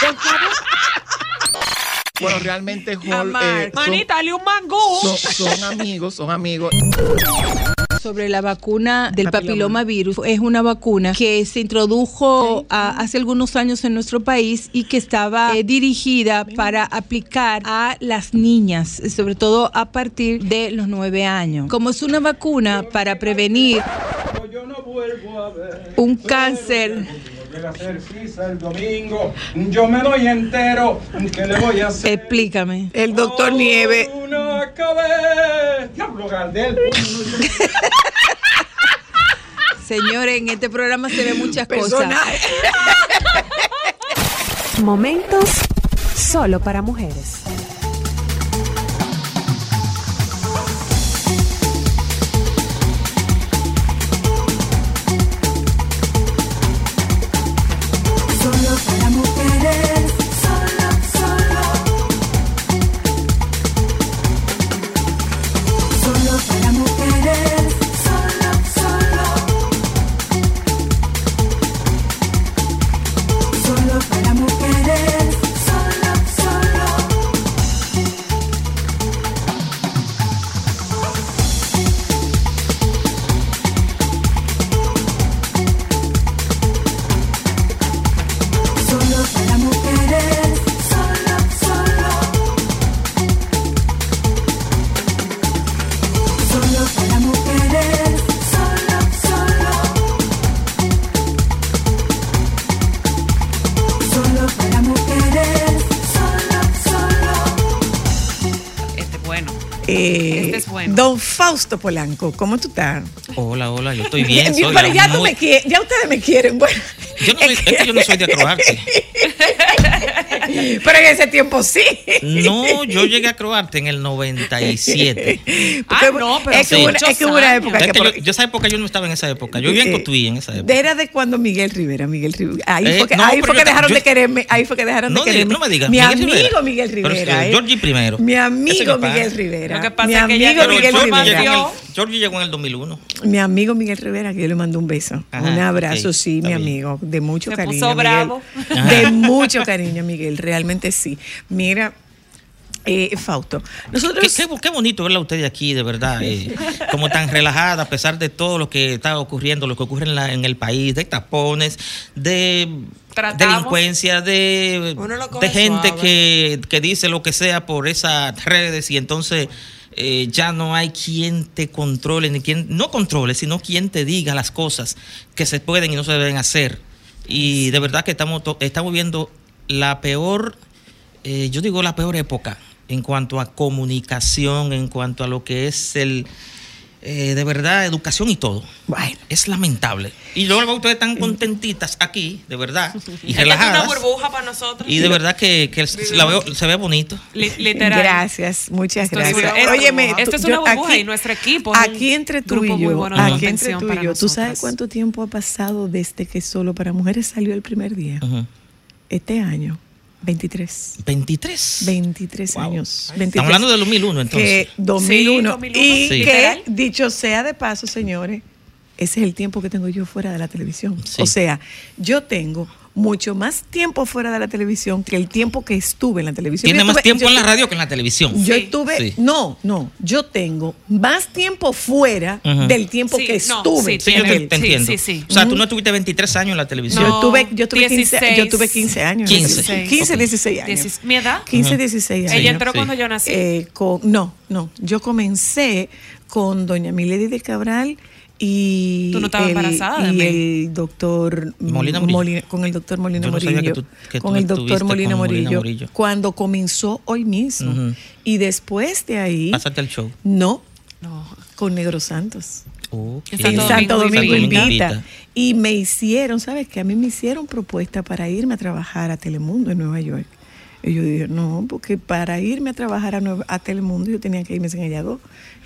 Por favor. Bueno, realmente Amar. eh, son- Manita, dale un mangú. son, son amigos, son amigos. Sobre la vacuna del papiloma virus. Es una vacuna que se introdujo hace algunos años en nuestro país y que estaba eh, dirigida para aplicar a las niñas, sobre todo a partir de los nueve años. Como es una vacuna para prevenir un cáncer el domingo. Yo me doy entero. ¿Qué le voy a hacer? Explícame. El doctor Nieve. Una cabeza. Diablo, Gardel. [LAUGHS] Señores, en este programa se ven muchas cosas. Personaje. [LAUGHS] Momentos solo para mujeres. Don Fausto Polanco, ¿cómo tú estás? Hola, hola, yo estoy [LAUGHS] bien. Soy Pero ya, muy- me quie- ya ustedes me quieren. Bueno, yo no soy- es que yo no soy de [LAUGHS] Croarte. [LAUGHS] pero en ese tiempo sí. No, yo llegué a Croarte en el 97. [LAUGHS] Porque Ah, no, pero es que, sí. hubo una, es que hubo una época Es que que por- yo, yo esa época yo no estaba en esa época. Yo vivía en Cotuí en esa época. Era de cuando Miguel Rivera, Miguel Rivera. Ahí Eh, fue que, no, ahí pero fue que dejaron yo- de quererme. Ahí fue que dejaron No de quererme. no me digas, Mi Miguel amigo Rivera. Miguel Pero, Rivera. eh, eh. Georgie primero. Mi amigo. Miguel Rivera. Lo que pasa mi es que ella- amigo Pero Miguel Rivera. Georgie llegó en el 2001. Mi amigo Miguel Rivera, que yo le mando un beso. Ajá, un abrazo, sí, mi bien. amigo. De mucho Se cariño. puso bravo. [LAUGHS] De mucho cariño, Miguel. Realmente sí. Mira, eh, Fausto. Nosotros. Qué, qué- qué bonito verla a ustedes aquí, de verdad. eh, [LAUGHS] como tan relajada, a pesar de todo lo que está ocurriendo, lo que ocurre en, la- en el país, de tapones, de Tratamos. delincuencia, de, gente que, que dice lo que sea por esas redes y entonces eh, ya no hay quien te controle, ni quien, no controle, sino quien te diga las cosas que se pueden y no se deben hacer. Y de verdad que estamos, estamos viendo la peor, eh, yo digo la peor época en cuanto a comunicación, en cuanto a lo que es el, eh, de verdad, educación y todo. Bueno. Es lamentable. Y luego ustedes están contentitas aquí, de verdad, y Es que es una relajadas. burbuja para nosotros. Y de verdad que, que se, la veo- se ve bonito. Li- literal. Gracias, muchas Esto es gracias. esto- Óyeme, esto es una burbuja y nuestro equipo es Aquí entre tú y yo, aquí entre tú y yo, ¿tú sabes cuánto tiempo ha pasado desde que Solo para Mujeres salió el primer día? Este año, 23. 23. 23 Wow. años. Estamos 23. hablando del 2001 entonces. Que 2001. Sí, 2001. Y Sí. que, dicho sea de paso, señores, ese es el tiempo que tengo yo fuera de la televisión. Sí. O sea, yo tengo mucho más tiempo fuera de la televisión que el tiempo que estuve en la televisión. Tiene Yo más estuve- tiempo yo en la estuve- radio que en la televisión. Yo estuve, Sí. no, no, yo tengo más tiempo fuera Ujú. del tiempo Sí, que no, estuve. Sí, yo en te, el- te entiendo. sí, sí. O sea, tú no estuviste 23 años en la televisión. Yo tuve, yo tuve 15, 16. yo tuve 15 años. en la 15. televisión. 15, Ok. 16 años. Diecis- ¿Mi edad? 15, Ujú. 16 años. Ella entró Sí. cuando yo nací. Eh, con, no, no. Yo comencé con doña Milady de Cabral y, Tú no estabas el, embarazada y el doctor Molina con el doctor Molina no Morillo, que tú- que con el doctor Molina con Molina Morillo, cuando comenzó hoy mismo y después de ahí Pásate al show. no No. con Negro Santos Ok. En en Santo Santo Domingo Domingo invita. Y me hicieron, ¿sabes qué? A mí me hicieron propuesta para irme a trabajar a Telemundo en Nueva York. Y yo dije, no, porque para irme a trabajar a, Nueva- a Telemundo yo tenía que irme sin ella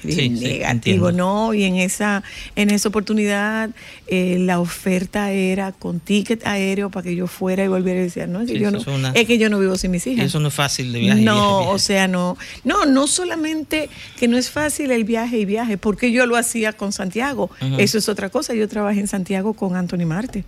Sí, negativo, no. Y en esa, en esa oportunidad eh, la oferta era con ticket aéreo para que yo fuera y volviera y decía, no, es que, Sí, yo, no es una- es que yo no vivo sin mis hijas. Eso no es fácil de viaje. No, viaje, viaje. o sea, no. No, no solamente que no es fácil el viaje y viaje, porque yo lo hacía con Santiago. Eso es otra cosa. Yo trabajé en Santiago con Anthony Marte.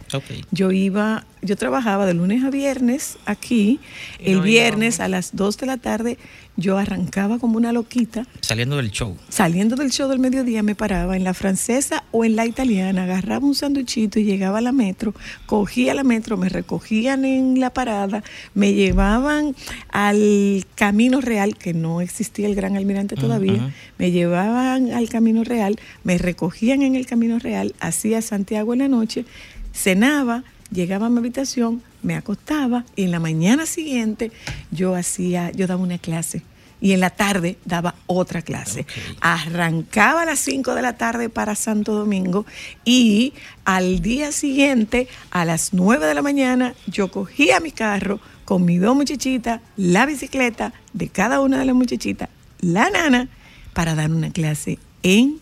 Yo iba, yo trabajaba de lunes a viernes aquí. El no viernes a las 2 de la tarde yo arrancaba como una loquita. Saliendo del show. Saliendo del show del mediodía me paraba en la francesa o en la italiana, agarraba un sanduchito y llegaba a la metro, cogía la metro, me recogían en la parada, me llevaban al Camino Real, que no existía el Gran Almirante todavía, ujú. me llevaban al Camino Real, me recogían en el Camino Real, hacía Santiago en la noche, cenaba, llegaba a mi habitación, me acostaba y en la mañana siguiente yo hacía, yo daba una clase y en la tarde daba otra clase. Arrancaba a las 5 de la tarde para Santo Domingo y al día siguiente, a las 9 de la mañana, yo cogía mi carro con mis dos muchachitas, la bicicleta de cada una de las muchachitas, la nana, para dar una clase en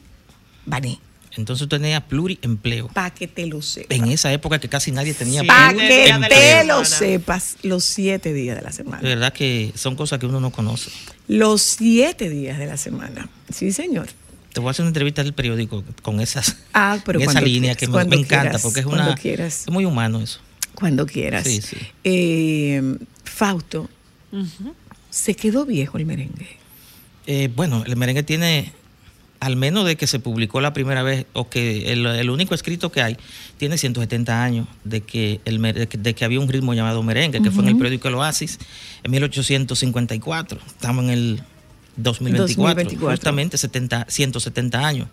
Baní. Entonces tú tenías pluriempleo. Para que te lo sepas. En esa época que casi nadie tenía Sí. Para que te lo sepas, los siete días de la semana. De verdad que son cosas que uno no conoce. Los siete días de la semana. Sí, señor. Te voy a hacer una entrevista del periódico con esas Ah, pero esa línea quieras, que me, me encanta quieras, porque es cuando una quieras. es muy humano eso. Cuando quieras. Sí, sí. Eh, Fausto, se quedó viejo el merengue. Eh, bueno, el merengue tiene, al menos de que se publicó la primera vez, o que el, el único escrito que hay, tiene 170 años de que, el, de que, de que había un ritmo llamado merengue, que fue en el periódico El Oasis en 1854. Estamos en el 2024, 2024. justamente 70, 170 años.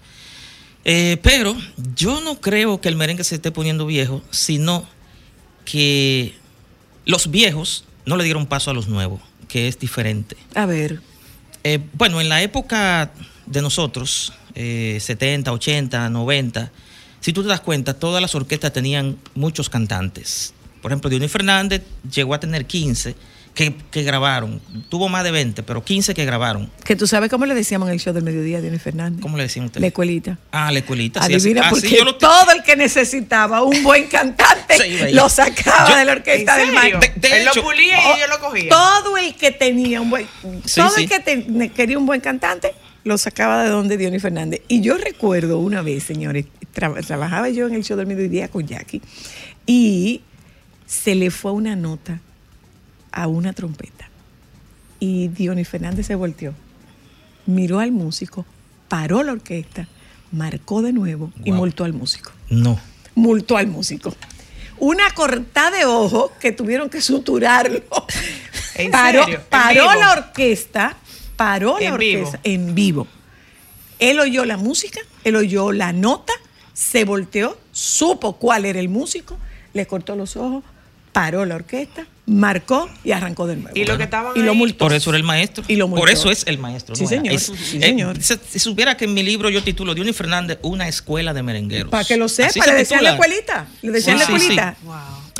Eh, pero yo no creo que el merengue se esté poniendo viejo, sino que los viejos no le dieron paso a los nuevos, que es diferente. A ver, Eh, bueno, en la época de nosotros, eh, 70, 80, 90, si tú te das cuenta, todas las orquestas tenían muchos cantantes. Por ejemplo, Dionis Fernández llegó a tener 15 que, que grabaron. Tuvo más de 20, pero 15 que grabaron. que tú sabes cómo le decíamos en el show del mediodía a Dionis Fernández. ¿Cómo le decían ustedes? La escuelita. Ah, la escuelita. sí, Adivina, así- así porque yo lo- todo el que necesitaba un buen cantante [LAUGHS] lo sacaba Yo- de la orquesta ¿En del serio? maestro. De- de Él hecho- lo pulía y ellos lo cogían. Todo el que tenía un buen, Sí, todo sí. el que te- quería un buen cantante lo sacaba de donde Dionis Fernández. Y yo recuerdo una vez, señores, tra- trabajaba yo en el show del mediodía con Jackie y se le fue una nota a una trompeta. Y Dionis Fernández se volteó, miró al músico, paró la orquesta, marcó de nuevo y multó al músico No. multó al músico. Una cortada de ojo que tuvieron que suturarlo. [LAUGHS] ¿En paró serio? ¿En paró la orquesta, paró la ¿En vivo? orquesta en vivo. Él oyó la música, él oyó la nota, se volteó, supo cuál era el músico, le cortó los ojos, paró la orquesta, marcó y arrancó de nuevo. Y lo que estaban Y lo multó. Por eso era el maestro. Y lo multó. Por eso es el maestro. Sí, no señor. Es- Sí, eh, señor. se- si supiera que en mi libro yo titulo Dionis Fernández, una escuela de merengueros. Para que lo Así sepa, se le decían la escuelita. Le decían Sí, la sí, sí. escuelita.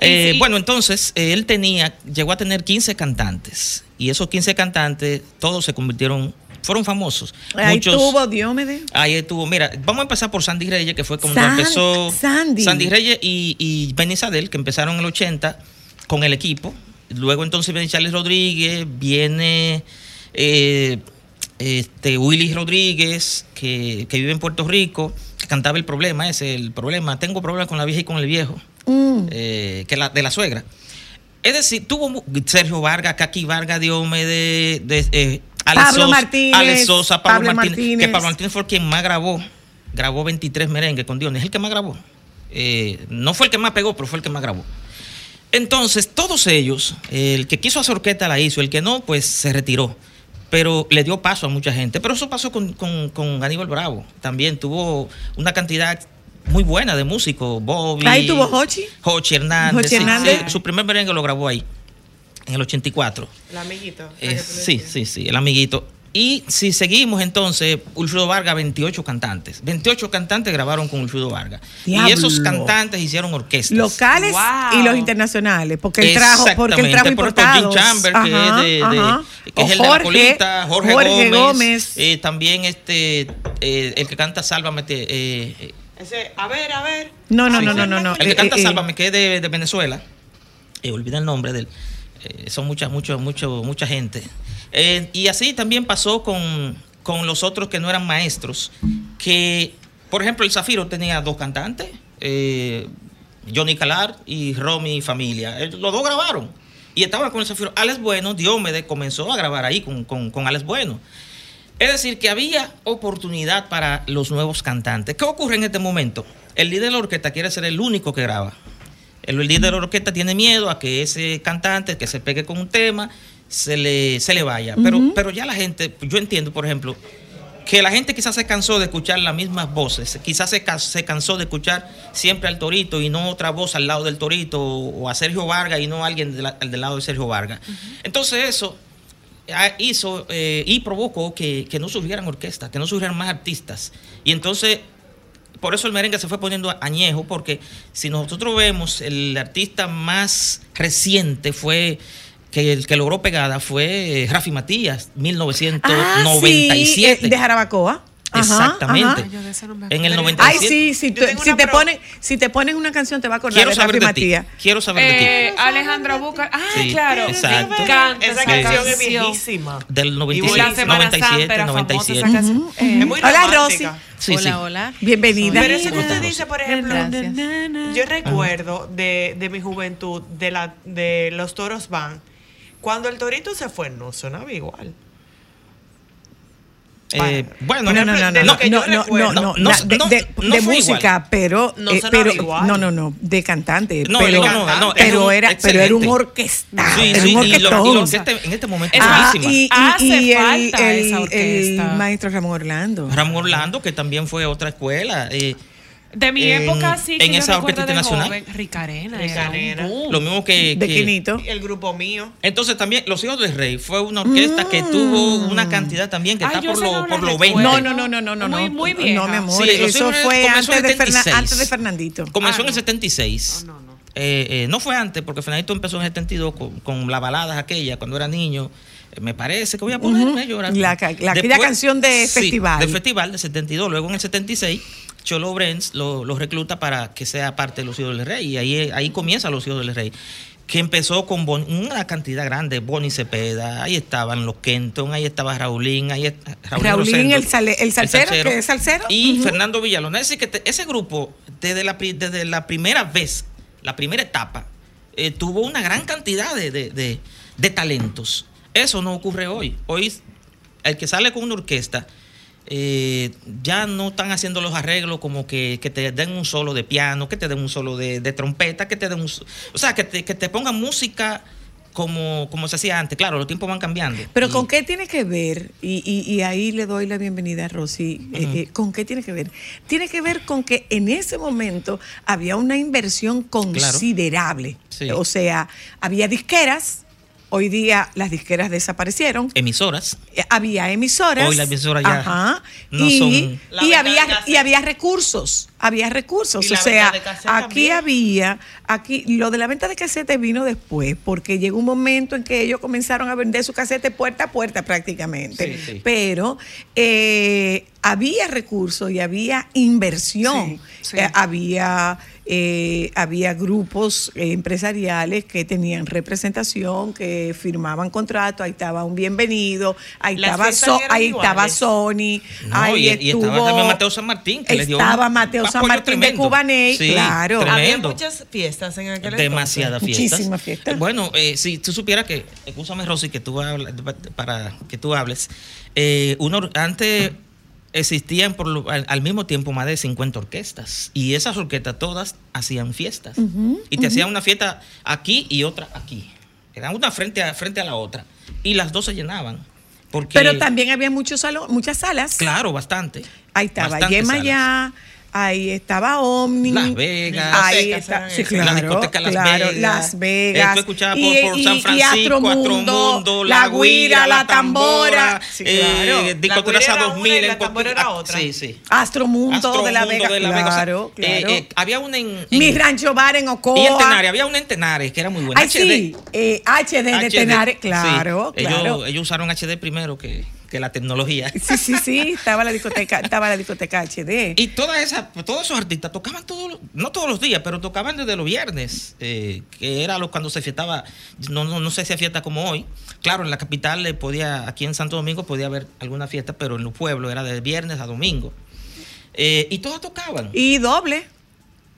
Eh, Sí. Bueno, entonces eh, él tenía, llegó a tener 15 cantantes y esos 15 cantantes todos se convirtieron, fueron famosos. Ahí Muchos, tuvo Diómedes. Ahí estuvo, mira, vamos a empezar por Sandy Reyes, que fue cuando San- empezó Sandy. Reyes y, y Benny Isabel, que empezaron en el 80 con el equipo. Luego entonces viene Charles Rodríguez, viene eh, este, Willy Rodríguez, que, que vive en Puerto Rico, que cantaba el problema ese, el problema, tengo problemas con la vieja y con el viejo. Mm. eh, que la, de la suegra. Es decir, tuvo Sergio Vargas, Kaki Vargas, Diomedes, de, eh, Alex Pablo Sosa, Martínez, Alex Sosa, Pablo, Pablo Martínez, Martínez. Que Pablo Martínez fue quien más grabó. Grabó 23 merengues con Dionis. Es el que más grabó. Eh, no fue el que más pegó, pero fue el que más grabó. Entonces, todos ellos, el que quiso hacer orquesta la hizo, el que no, pues se retiró. Pero le dio paso a mucha gente. Pero eso pasó con, con- con Aníbal Bravo. También tuvo una cantidad muy buena de músicos. Bobby. Ahí tuvo Hochi. Hochi Hernández. Hochi sí, Hernández. sí, su primer merengue lo grabó ahí, en el 84. El amiguito. Eh, sí, sí, sí, el amiguito. Y si seguimos entonces, Ulfrido Vargas, 28 cantantes. 28 cantantes grabaron con Ulfrido Vargas. Diablo. Y esos cantantes hicieron orquestas. Locales Wow. y los internacionales, porque él trajo, porque él trajo Exactamente, por ejemplo, Jim. Chamber, que es, de, de- que es el de la colita, Jorge, Jorge Gómez, Gómez. eh, también este, eh, el que canta Sálvame, te- eh, Ese, a ver, a ver. No, no, no, no, no, no. el que Eh, canta eh, eh, Sálvame, que es de, de Venezuela, eh, olvida el nombre de él, Eh, son muchas, mucho, mucho, mucha gente. Eh, y así también pasó con, con los otros que no eran maestros, que, por ejemplo, el Zafiro tenía dos cantantes, eh, Johnny Calar y Romy Familia. Los dos grabaron. Y estaban con el Zafiro. Alex Bueno, Diomedes comenzó a grabar ahí con, con, con Alex Bueno. Es decir, que había oportunidad para los nuevos cantantes. ¿Qué ocurre en este momento? El líder de la orquesta quiere ser el único que graba. El líder de la orquesta tiene miedo a que ese cantante que se pegue con un tema se le, se le vaya. Pero, pero ya la gente, yo entiendo, por ejemplo, que la gente quizás se cansó de escuchar las mismas voces, quizás se, se cansó de escuchar siempre al Torito y no otra voz al lado del Torito o a Sergio Vargas y no alguien de la- del lado de Sergio Vargas. Entonces eso ah, hizo eh, y provocó que, que no surgieran orquestas, que no surgieran más artistas. Y entonces, por eso el merengue se fue poniendo añejo, porque si nosotros vemos, el artista más reciente fue que el que logró pegada fue eh, Rafi Matías, Ah, 1997. sí, de Jarabacoa. Ajá, Exactamente. ajá. En el Ay, 97. sí, si, tú- si te pones, si te pones una canción te va a acordar Quiero de saber Rafi de ti. Matías. Quiero saber de ti. Eh, Alejandra Bucar. Ah, Sí, claro. exacto. Me encanta Esa esa canción es viejísima. Del Y 97, la Semana Santa 97, era famosa 97. esa canción. Ujú, Eh, muy Hola. Rosy. Sí, sí. hola. Bienvenida. Pero eso que usted Hola, dice, por ejemplo, Gracias. yo recuerdo de, de mi juventud, de, la, de los toros van, cuando el torito se fue, no sonaba igual. Eh, bueno, no, no, no, no, de no, lo que yo no, no, no, de, música, igual. pero, No eh, pero igual. no, no, no, de cantante, No, pero, no, no, no, pero era, pero era un excelente. orquesta, Sí, era sí, un y lo- y la orquesta en este momento es Ah, buenísima. y, y- Hace y el, falta el- esa el orquesta. maestro Ramón Orlando. Ramón Orlando, que también fue otra escuela. eh, De mi en- época sí que en yo esa orquesta internacional. joven, Ricarena. Ricarena. Lo mismo que. de que- Quinito. El grupo mío. Entonces también Los Hijos del Rey fue una orquesta que tuvo una cantidad también que Ay, está por no lo, por lo recuerdo. 20. No, no, no, no, no, no, Muy- no. muy vieja. No, mi amor, Sí, Los eso fue comenzó antes de, Fernan- 76. antes de Fernandito. Comenzó Ah, en el no. 76. No, no, no. Eh, eh, no fue antes, porque Fernandito empezó en el 72 con, con las baladas aquella, cuando era niño. Me parece que voy a ponerme a llorar. La la- canción de sí, festival. de festival, de 72. Luego en el 76, Cholo Brenz lo, lo recluta para que sea parte de Los Hijos del Rey. Y ahí, ahí comienza Los Hijos del Rey. Que empezó con Bon- una cantidad grande, Bonnie Cepeda, ahí estaban los Kenton, ahí estaba Raulín, ahí est- Raulín, Rosendo, el sale- el salsero, que es salsero. Y. Fernando Villalona. Es decir, que te- ese grupo, desde la, desde la primera vez, la primera etapa, eh, tuvo una gran cantidad de, de- de- de talentos. Eso no ocurre hoy. Hoy, el que sale con una orquesta, eh, ya no están haciendo los arreglos como que, que te den un solo de piano, que te den un solo de, de trompeta, que te den un... O sea, que te, que te pongan música como, como se hacía antes. Claro, los tiempos van cambiando. Pero Y- ¿con qué tiene que ver? Y, y- y ahí le doy la bienvenida a Rosy. eh, eh, ¿Con qué tiene que ver? Tiene que ver con que en ese momento había una inversión considerable. Sí. O sea, había disqueras. Hoy día las disqueras desaparecieron. Emisoras. Eh, Había emisoras. Hoy las emisoras ya Ajá, no y, son- y había y había recursos, había recursos, Y o sea, aquí también. había, aquí lo de la venta de cassette vino después, porque llegó un momento en que ellos comenzaron a vender su cassette puerta a puerta prácticamente, Sí, sí. pero eh, había recursos y había inversión, Sí, sí. Eh, había eh, había grupos eh, empresariales que tenían representación, que firmaban contrato, ahí estaba un bienvenido, ahí Las estaba So- ahí estaba. Sony, No, ahí y, y estuvo, estaba también Mateo San Martín, que le dio estaba un Mateo San Martín de tremendo. Cubaney, Sí, claro. Había muchas fiestas en aquel Demasiadas entonces. fiestas. Muchísimas fiestas. Bueno, eh, si tú supieras que, escúchame Rosy, que tú hablas, para que tú hables, eh, uno, antes existían por lo- al, al mismo tiempo más de 50 orquestas y esas orquestas todas hacían fiestas y te ujú. hacían una fiesta aquí y otra aquí. Eran una frente a, frente a la otra y las dos se llenaban. Porque, Pero también había muchos muchas salas. Claro, bastante. Ahí estaba Bastantes Yema salas. ya, ahí estaba Omni. Las Vegas. Ahí Discotecas está, sí, claro, La discoteca Las claro, Vegas. Las Vegas. Eh, tú escuchabas Y- por, por y- San y Francisco, Astromundo, Astromundo, La Guira, La Tambora. Sí, claro. eh, Discoteca La Guira era 2000 una y la Tambora era ah, otra. Sí, sí. Astromundo de La Astromundo Vega. de La Vega. O sea, claro, eh, claro. eh, había una en, en- Mi Rancho Bar en Ocoa. y en Tenares, había una en Tenares que era muy buena. Ay, sí, eh, HD de HD, Tenares, sí. claro, Ellos, claro. ellos usaron HD primero que, que la tecnología. Sí, sí, sí, estaba la discoteca, estaba la discoteca HD. Y todas esas, todos esos artistas tocaban todos, no todos los días, pero tocaban desde los viernes, eh, que era lo, cuando se fiestaba, no, no, no se hacía fiesta como hoy. Claro, en la capital le podía, aquí en Santo Domingo podía haber alguna fiesta, pero en los pueblos era de viernes a domingo. Eh, y todos tocaban. Y doble.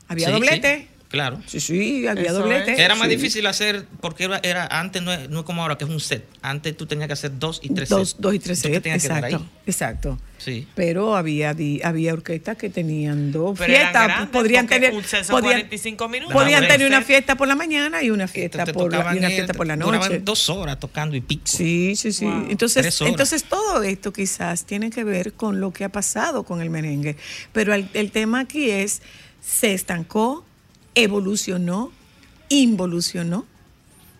Había Sí, doblete. sí, claro. Sí, sí, había Eso doblete. Era más Sí. difícil hacer, porque era, era- antes no es, no es como ahora, que es un set. Antes tú tenías que hacer dos y tres Dos, sets. dos y tres sets, tenías que dar exacto, ahí. exacto. Sí. Pero había di- había orquestas que tenían dos Pero eran fiestas, grandes, podrían tener un set podían, 45 minutos. podían tener una fiesta por la mañana y una fiesta por la, y una fiesta por la noche. dos horas tocando y pico. Sí, sí, sí. Wow. Entonces, Tres horas. entonces todo esto quizás tiene que ver con lo que ha pasado con el merengue. Pero el, el tema aquí es, se estancó, evolucionó, involucionó.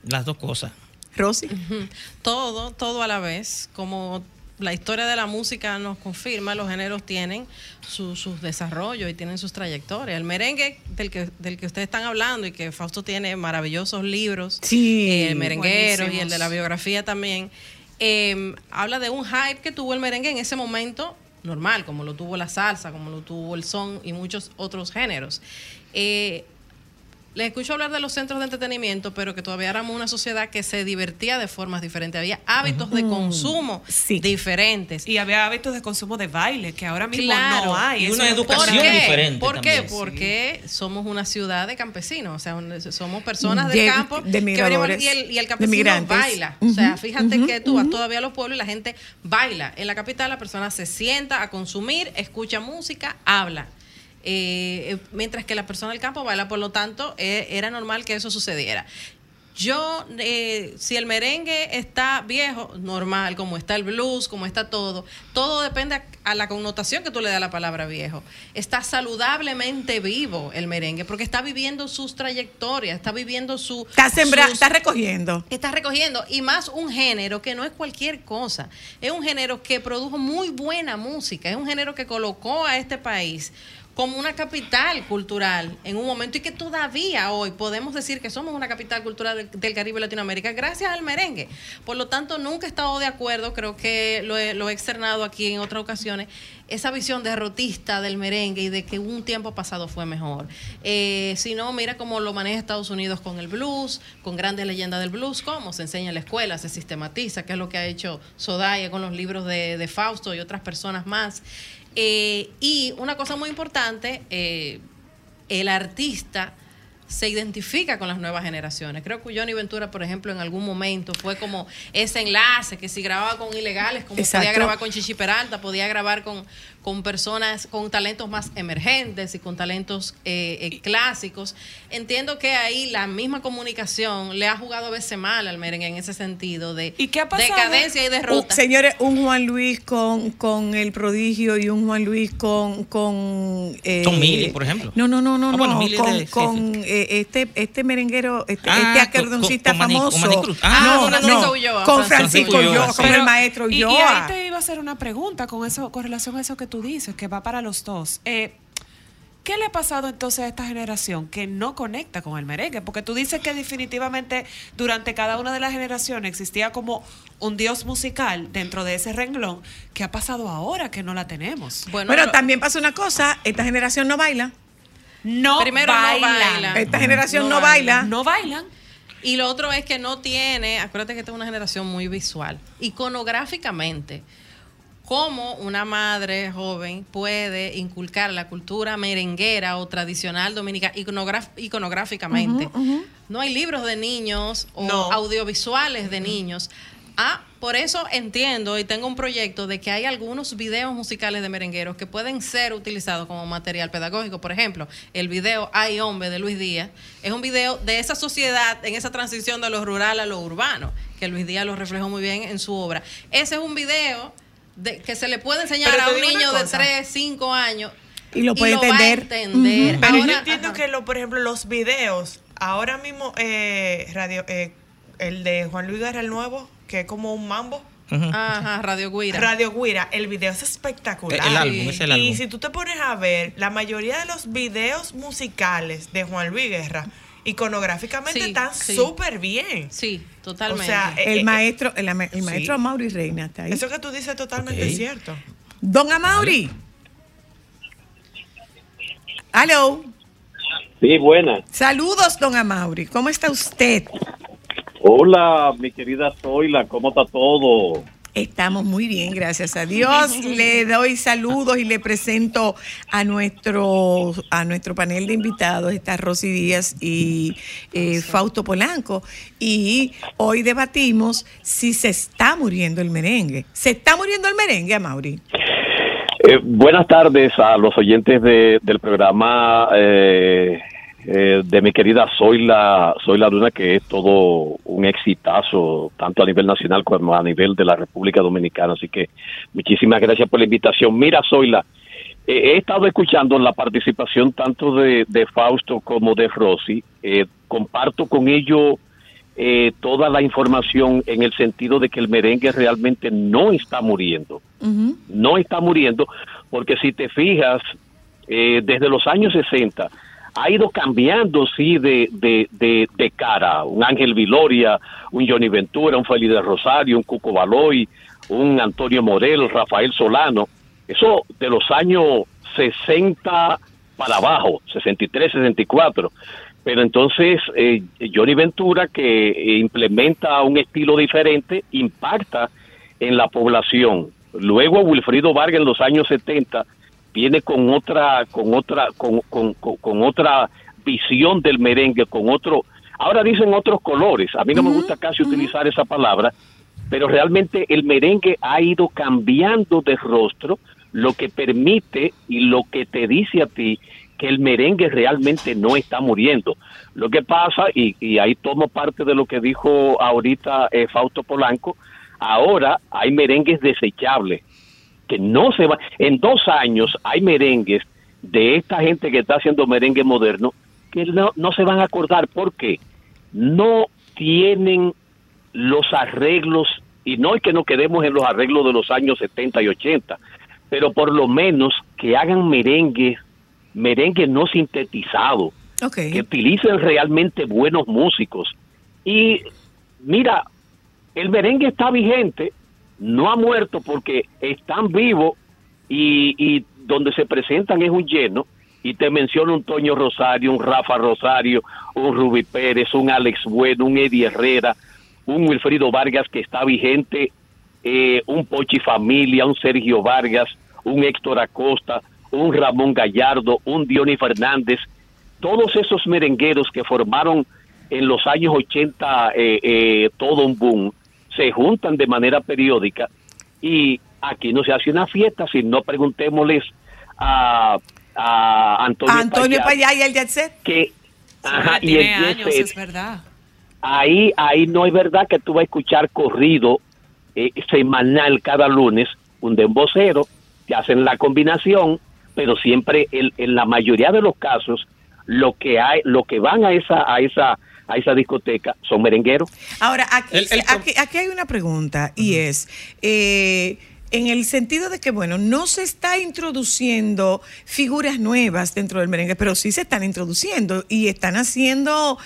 Las dos cosas. Rosy. Todo, todo a la vez, como la historia de la música nos confirma, los géneros tienen su- sus desarrollos y tienen sus trayectorias. El merengue del que, del que ustedes están hablando y que Fausto tiene maravillosos libros, Sí, eh, el merenguero y el de la biografía también, eh, habla de un hype que tuvo el merengue en ese momento normal, como lo tuvo la salsa, como lo tuvo el son y muchos otros géneros. Eh, les escucho hablar de los centros de entretenimiento, pero que todavía éramos una sociedad que se divertía de formas diferentes. Había hábitos de consumo Sí. diferentes. Y había hábitos de consumo de baile que ahora mismo Claro. no hay. Y una educación ¿Por pasa. qué? diferente ¿Por qué? también. Porque somos una ciudad de campesinos, o sea, somos personas De- del campo de que venimos- y el, y el de campesino baila. O sea, fíjate que tú vas todavía a los pueblos y la gente baila. En la capital la persona se sienta a consumir, escucha música, habla. Eh, eh, mientras que la persona del campo baila, por lo tanto, eh, era normal que eso sucediera. Yo, eh, si el merengue está viejo, normal, como está el blues, como está todo, todo depende a, a la connotación que tú le das a la palabra viejo. Está saludablemente vivo el merengue, porque está viviendo sus trayectorias, está viviendo su... Está sembrando, está recogiendo. está recogiendo y más un género que no es cualquier cosa. Es un género que produjo muy buena música, es un género que colocó a este país como una capital cultural en un momento y que todavía hoy podemos decir que somos una capital cultural del, Caribe y Latinoamérica gracias al merengue. Por lo tanto, nunca he estado de acuerdo, creo que lo he, lo he externado aquí en otras ocasiones, esa visión derrotista del merengue y de que un tiempo pasado fue mejor. Eh, si no, mira cómo lo maneja Estados Unidos con el blues, con grandes leyendas del blues, cómo se enseña en la escuela, se sistematiza, que es lo que ha hecho Sodaya con los libros de Fausto y otras personas más. Eh, y una cosa muy importante, eh, el artista se identifica con las nuevas generaciones. Creo que Johnny Ventura, por ejemplo, en algún momento fue como ese enlace, que si grababa con ilegales, como Exacto. podía grabar con Chichi Peralta, podía grabar con, con personas con talentos más emergentes y con talentos eh, eh, clásicos. Entiendo que ahí la misma comunicación le ha jugado a veces mal al merengue en ese sentido de ¿Y qué ha pasado? decadencia y derrota. Señores, un Juan Luis con, con el prodigio y un Juan Luis con. con eh, Tom Millie, por ejemplo. No, no, no, no. Ah, bueno, no, con, de- sí, con, eh, este, este merenguero, este, Ah, este acordeoncista famoso. con. Ah, no, con Francisco no, Ulloa, Con Francisco Ulloa, Ulloa, el maestro y, y Ulloa. ahí te iba a hacer una pregunta con eso, con relación a eso que tú dices, que va para los dos. Eh, ¿Qué le ha pasado entonces a esta generación que no conecta con el merengue? Porque tú dices que definitivamente durante cada una de las generaciones existía como un dios musical dentro de ese renglón. ¿Qué ha pasado ahora que no la tenemos? Bueno, Pero lo- también pasa una cosa, esta generación no baila. no Primero bailan. no bailan. Esta generación no baila. No bailan. Y lo otro es que no tiene, acuérdate que esta es una generación muy visual. Iconográficamente, cómo una madre joven puede inculcar la cultura merenguera o tradicional dominicana iconográficamente. No hay libros de niños o No. audiovisuales de niños. Ah, por eso entiendo y tengo un proyecto de que hay algunos videos musicales de merengueros que pueden ser utilizados como material pedagógico. Por ejemplo, el video Ay Hombre de Luis Díaz es un video de esa sociedad en esa transición de lo rural a lo urbano, que Luis Díaz lo reflejó muy bien en su obra. Ese es un video de, que se le puede enseñar a un niño de cosa. 3, 5 años. Y lo puede va a entender. entender. Pero yo Ahora- entiendo que, lo, por ejemplo, los videos, ahora mismo, eh, radio, eh, el de Juan Luis Guerra, el nuevo, que es como un mambo. Ajá, Radio Guira. Radio Guira, el video es espectacular. El- el álbum, es el y álbum. si tú te pones a ver, la mayoría de los videos musicales de Juan Luis Guerra, iconográficamente Sí, están sí. súper bien. Sí, totalmente. O sea, eh, El eh, maestro, el, el sí. maestro Amaury Reina está ahí. Eso que tú dices es totalmente cierto. Don Amaury. Aló. Sí, buena. Saludos, don Amaury. ¿Cómo está usted? Hola, mi querida Zoila, ¿cómo está todo? Estamos muy bien, gracias a Dios. [LAUGHS] Le doy saludos y le presento a nuestro a nuestro panel de invitados. Está Rosy Díaz y eh, Fausto Polanco. Y hoy debatimos si se está muriendo el merengue. ¿Se está muriendo el merengue, Amaury? Eh, buenas tardes a los oyentes de- del programa eh, eh, de mi querida Zoila, Zoila Luna, que es todo un exitazo, tanto a nivel nacional como a nivel de la República Dominicana. Así que muchísimas gracias por la invitación. Mira, Zoila, eh, he estado escuchando la participación tanto de, de Fausto como de Rosy. Eh, comparto con ellos eh, toda la información en el sentido de que el merengue realmente no está muriendo no está muriendo, porque si te fijas, eh, desde los años 60 ha ido cambiando, sí, de, de, de, cara. Un Ángel Viloria, un Johnny Ventura, un Félix de Rosario, un Cuco Baloy, un Antonio Morel, Rafael Solano. Eso de los años 60 para abajo, 63, 64. Pero entonces eh, Johnny Ventura, que implementa un estilo diferente, impacta en la población. Luego Wilfrido Vargas en los años 70 viene con otra, con otra, con, con, con- con otra visión del merengue, con otro, ahora dicen otros colores. A mí no me gusta casi utilizar esa palabra, pero realmente el merengue ha ido cambiando de rostro, lo que permite y lo que te dice a ti que el merengue realmente no está muriendo. Lo que pasa, y, y ahí tomo parte de lo que dijo ahorita eh, Fausto Polanco, ahora hay merengues desechables que no se va. En dos años hay merengues de esta gente que está haciendo merengue moderno que no, no se van a acordar porque no tienen los arreglos, y no es que nos quedemos en los arreglos de los años 70 y 80, pero por lo menos que hagan merengue, merengue no sintetizado, que utilicen realmente buenos músicos. Y mira, el merengue está vigente, no ha muerto porque están vivos y, donde se presentan es un lleno. Y te menciono un Toño Rosario, un Rafa Rosario, un Ruby Pérez, un Alex Bueno, un Eddie Herrera, un Wilfrido Vargas que está vigente, eh, un Pochi Familia, un Sergio Vargas, un Héctor Acosta, un Ramón Gallardo, un Diony Fernández, todos esos merengueros que formaron en los años 80 eh, eh, todo un boom, se juntan de manera periódica y aquí no se hace una fiesta si no preguntémosles a, a Antonio, Antonio Payá, Payá y el Jet Set. que ajá, y tiene el Jet años, es verdad. ahí ahí no es verdad que tú vas a escuchar corrido eh, semanal cada lunes un dembocero que hacen la combinación pero siempre el- en la mayoría de los casos lo que hay lo que van a esa a esa a esa discoteca son merengueros. Ahora, aquí, El- el- aquí, aquí hay una pregunta y es, eh, en el sentido de que, bueno, no se está introduciendo figuras nuevas dentro del merengue, pero sí se están introduciendo y están haciendo,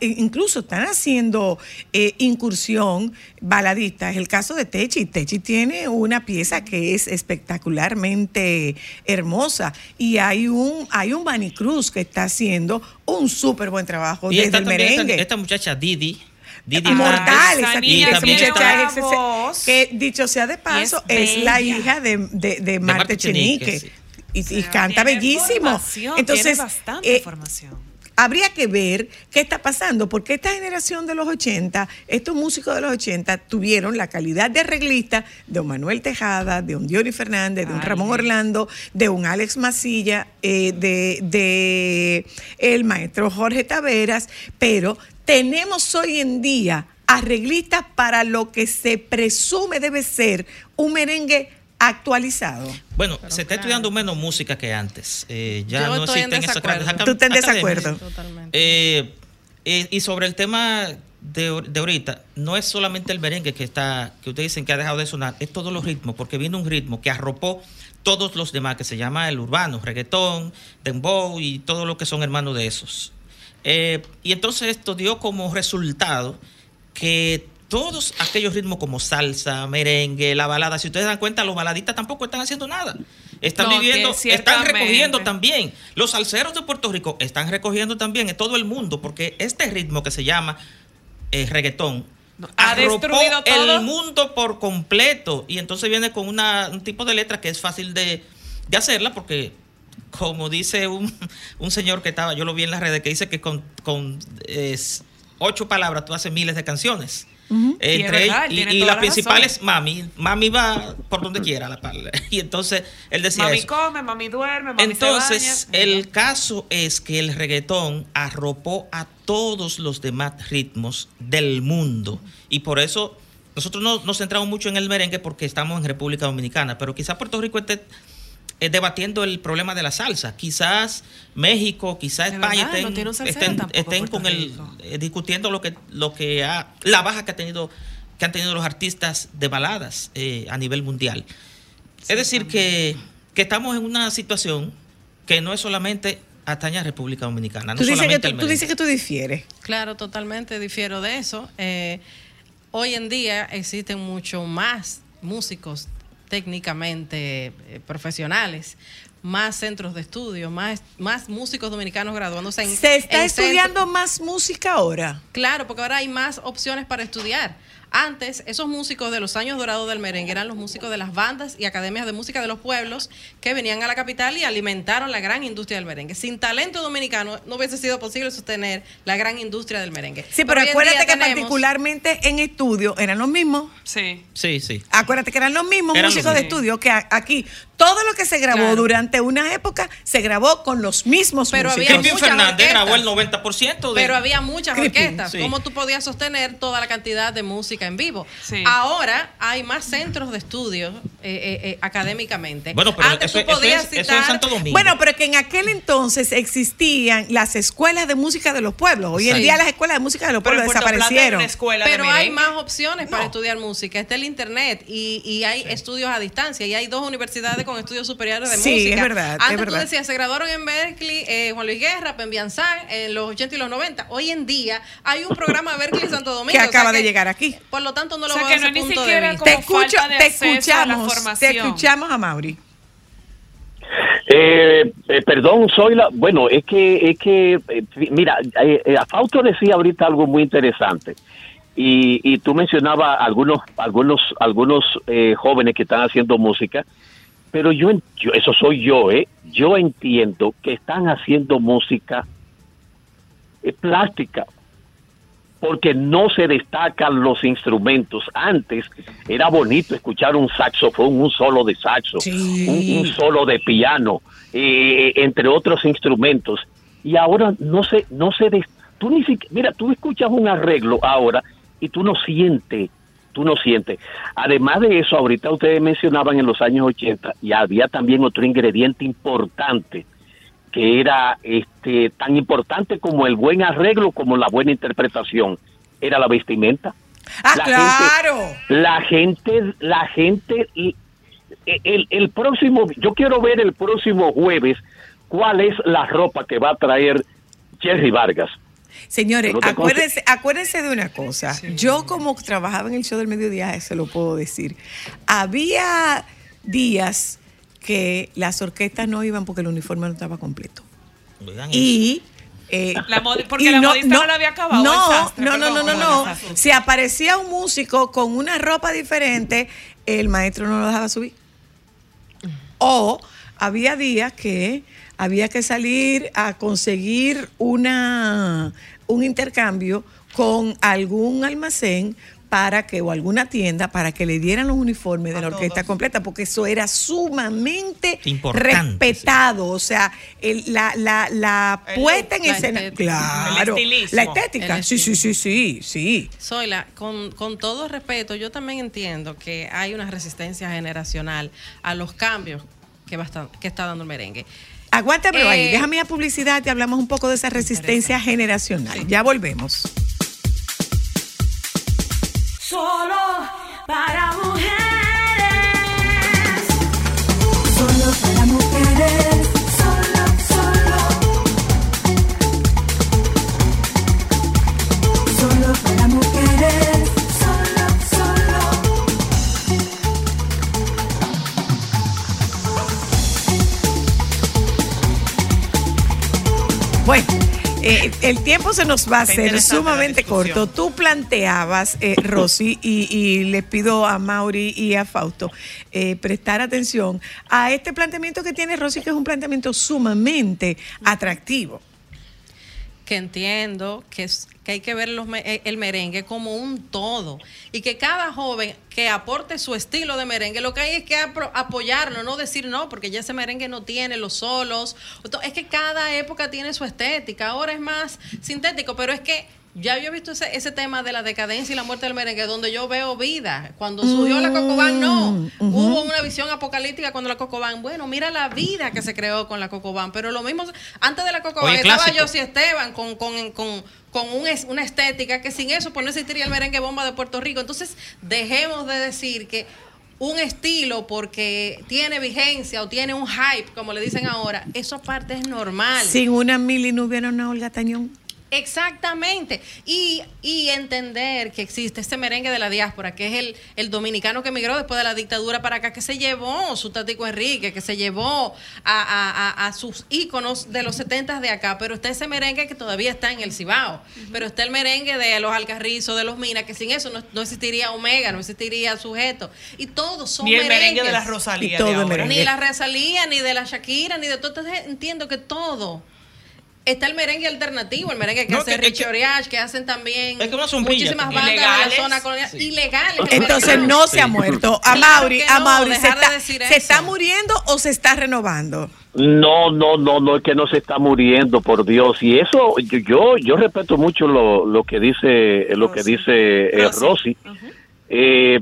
e- incluso están haciendo eh, incursión baladista. Es el caso de Techi. Techi tiene una pieza que es espectacularmente hermosa y hay un, hay un Manny Cruz que está haciendo un súper buen trabajo Y desde el esta, merengue. esta muchacha Didi. Didi Mortal, esa, Y esa muchacha es ese- que dicho sea de paso, es, la hija de, de, de Marte Marte Chenique. Chenique, Y, y canta bellísimo. Formación, Entonces, tiene bastante eh, formación. habría que ver qué está pasando, porque esta generación de los 80, estos músicos de los 80 tuvieron la calidad de arreglista de un Manuel Tejada, de un Diori Fernández, de un Ramón Orlando, de un Alex Masilla, eh, de, de el maestro Jorge Taveras, pero tenemos hoy en día arreglistas para lo que se presume debe ser un merengue actualizado. Bueno, se está estudiando menos música que antes. Eh, ya Yo no estoy en existen esas grandes Tú estás en desacuerdo. Eh, eh, y sobre el tema de, de ahorita, no es solamente el merengue que está, que ustedes dicen que ha dejado de sonar, es todos los ritmos, porque viene un ritmo que arropó todos los demás, que se llama el urbano, reggaetón, dembow y todo lo que son hermanos de esos. Eh, y entonces esto dio como resultado que todos aquellos ritmos como salsa, merengue, la balada, si ustedes dan cuenta, los baladistas tampoco están haciendo nada. Están No, viviendo, están recogiendo también. Los salseros de Puerto Rico están recogiendo también en todo el mundo, porque este ritmo que se llama eh, reggaetón ha arropó destruido todo. el mundo por completo. Y entonces viene con una, un tipo de letra que es fácil de, de hacerla, porque como dice un, un señor que estaba, yo lo vi en las redes, que dice que con, con eh, ocho palabras tú haces miles de canciones. Y es Entre verdad, él tiene y, y toda la la principal razón. es mami. Mami va por donde quiera la pala. [LAUGHS] Y entonces él decía Mami eso. come, mami duerme, mami Entonces, se el caso es que el reggaetón arropó a todos los demás ritmos del mundo. Y por eso nosotros no nos centramos mucho en el merengue porque estamos en República Dominicana, pero quizás Puerto Rico esté debatiendo el problema de la salsa. Quizás México, quizás España verdad, estén, estén, con el eh, discutiendo lo que lo que ha la baja que ha tenido que han tenido los artistas de baladas eh, a nivel mundial. es decir que, que estamos en una situación que no es solamente atañe a República Dominicana, no Tú dices, que solamente tú, el tú dices merengue. que tú difieres. Claro, totalmente difiero de eso. Eh, hoy en día existen mucho más músicos técnicamente eh, profesionales, más centros de estudio, más, más músicos dominicanos graduándose en ¿Se está en estudiando más música ahora? Claro, porque ahora hay más opciones para estudiar. Antes, esos músicos de los años dorados del merengue eran los músicos de las bandas y academias de música de los pueblos que venían a la capital y alimentaron la gran industria del merengue. Sin talento dominicano no hubiese sido posible sostener la gran industria del merengue. Sí, pero acuérdate que tenemos- particularmente en estudio eran los mismos. Sí. Sí, sí. Acuérdate que eran los mismos Eran los músicos de estudio que aquí todo lo que se grabó Claro. durante una época se grabó con los mismos Pero músicos. había Fernández orquestas. grabó el 90% de Pero había muchas Crispin, orquestas. sí. ¿Cómo tú podías sostener toda la cantidad de música en vivo? Sí. Ahora hay más centros de estudio eh, eh, eh, académicamente. Bueno, pero Antes eso, tú eso podías es, eso es citar- Santo Domingo. Bueno, pero que en aquel entonces existían las escuelas de música de los pueblos. Hoy en Sí. día las escuelas de música de los pueblos desaparecieron. de Pero hay más opciones para estudiar música. Está el internet y, y hay estudios a distancia y hay dos universidades con estudios superiores de Sí, música. es verdad, es Antes tú verdad. decías, se graduaron en Berkeley, eh, Juan Luis Guerra, Pembianzán, en los 80 y los 90. Hoy en día hay un programa Berkeley Santo [LAUGHS] Domingo. que o sea acaba de que, llegar aquí. Por lo tanto, no O lo sea, veo que no ni de vista. Te, escucho, te a escuchamos, te escuchamos a Mauri. Eh, eh, perdón, soy la. Bueno, es que, es que, eh, mira, eh, eh, Fausto decía ahorita algo muy interesante. Y, y tú mencionabas algunos, algunos, algunos eh, jóvenes que están haciendo música, pero yo, eso soy yo, ¿eh? Yo entiendo que están haciendo música eh, plástica, porque no se destacan los instrumentos. Antes era bonito escuchar un saxofón, un solo de saxo, Sí. un, un solo de piano, eh, entre otros instrumentos. Y ahora no se, no se, des- tú ni siquiera, mira, tú escuchas un arreglo ahora y tú no sientes, tú no sientes. Además de eso, ahorita ustedes mencionaban en los años 80 y había también otro ingrediente importante que era este tan importante como el buen arreglo como la buena interpretación era la vestimenta Ah, La claro. la gente la gente el, el próximo, yo quiero ver el próximo jueves cuál es la ropa que va a traer Jerry Vargas. Señores, acuérdense, acuérdense de una cosa. Yo como trabajaba en el show del mediodía, se lo puedo decir. Había días que las orquestas no iban porque el uniforme no estaba completo. Y eh, La porque y la modista no la había acabado, No, sastre, no, no, no, no, no. Si aparecía un músico con una ropa diferente, el maestro no lo dejaba subir. O había días que había que salir a conseguir una, un intercambio con algún almacén para que, o alguna tienda, para que le dieran los uniformes de la orquesta completa, porque eso era sumamente Importante, respetado. O sea, el- la, la, la El puesta en la escena. estética. Claro. El. La estética. El Sí, sí, sí, sí, sí. Zoila, con, con todo respeto, yo también entiendo que hay una resistencia generacional a los cambios que, va a estar- que está dando el merengue. Aguántame ahí, Eh, déjame a publicidad y hablamos un poco de esa resistencia generacional. Ya volvemos. Solo para mujeres. Solo para Bueno, eh, el tiempo se nos va a hacer sumamente corto. Tú planteabas, eh, [LAUGHS] Rosy, y, y les pido a Mauri y a Fausto eh, prestar atención a este planteamiento que tiene Rosy, que es un planteamiento sumamente atractivo. Que entiendo que, es- que hay que ver los eh, el merengue como un todo y que cada joven que aporte su estilo de merengue, lo que hay es que apoyarlo, no decir no, porque ya ese merengue no tiene los solos. Es que cada época tiene su estética, ahora es más sintético, pero es que ya yo he visto ese, ese tema de la decadencia y la muerte del merengue, donde yo veo vida. Cuando surgió la Cocobán, no. Mm, Hubo una visión apocalíptica cuando la Cocobán. Bueno, mira la vida que se creó con la Cocobán, pero lo mismo, antes de la Cocobán estaba yo Esteban con, con, con, con un es- una estética que sin eso pues no existiría el merengue bomba de Puerto Rico. Entonces, dejemos de decir que un estilo porque tiene vigencia o tiene un hype, como le dicen ahora, eso aparte es normal. Sin una Mili no hubiera una Olga Tañón. Exactamente. Y, y entender que existe este merengue de la diáspora, que es el, el dominicano que emigró después de la dictadura para acá, que se llevó su Tatico Enrique, que se llevó a, a- a- a sus íconos de los 70 de acá, pero está ese merengue que todavía está en el Cibao, pero está el merengue de los Alcarrizos, de los Minas, que sin eso no, no existiría Omega, no existiría Sujeto. Y todos son Ni el merengue de la Rosalía Y todo de el ahora. merengue. Ni la Rosalía, ni de la Shakira, ni de todo. Entonces entiendo que todo. Está el merengue alternativo, el merengue que No, hace que- Richie que- Oriach, que hacen también Es que una sombrilla muchísimas bandas de la Ilegales. zona colonial. Ilegales. Entonces no se ha muerto. A Claro Mauri, a Mauri, se de está, decir ¿se eso. está muriendo o se está renovando? No, no, no, no, es que no se está muriendo, por Dios. Y eso, yo, yo, yo respeto mucho lo, lo que dice, lo que dice eh, Rosy. Eh,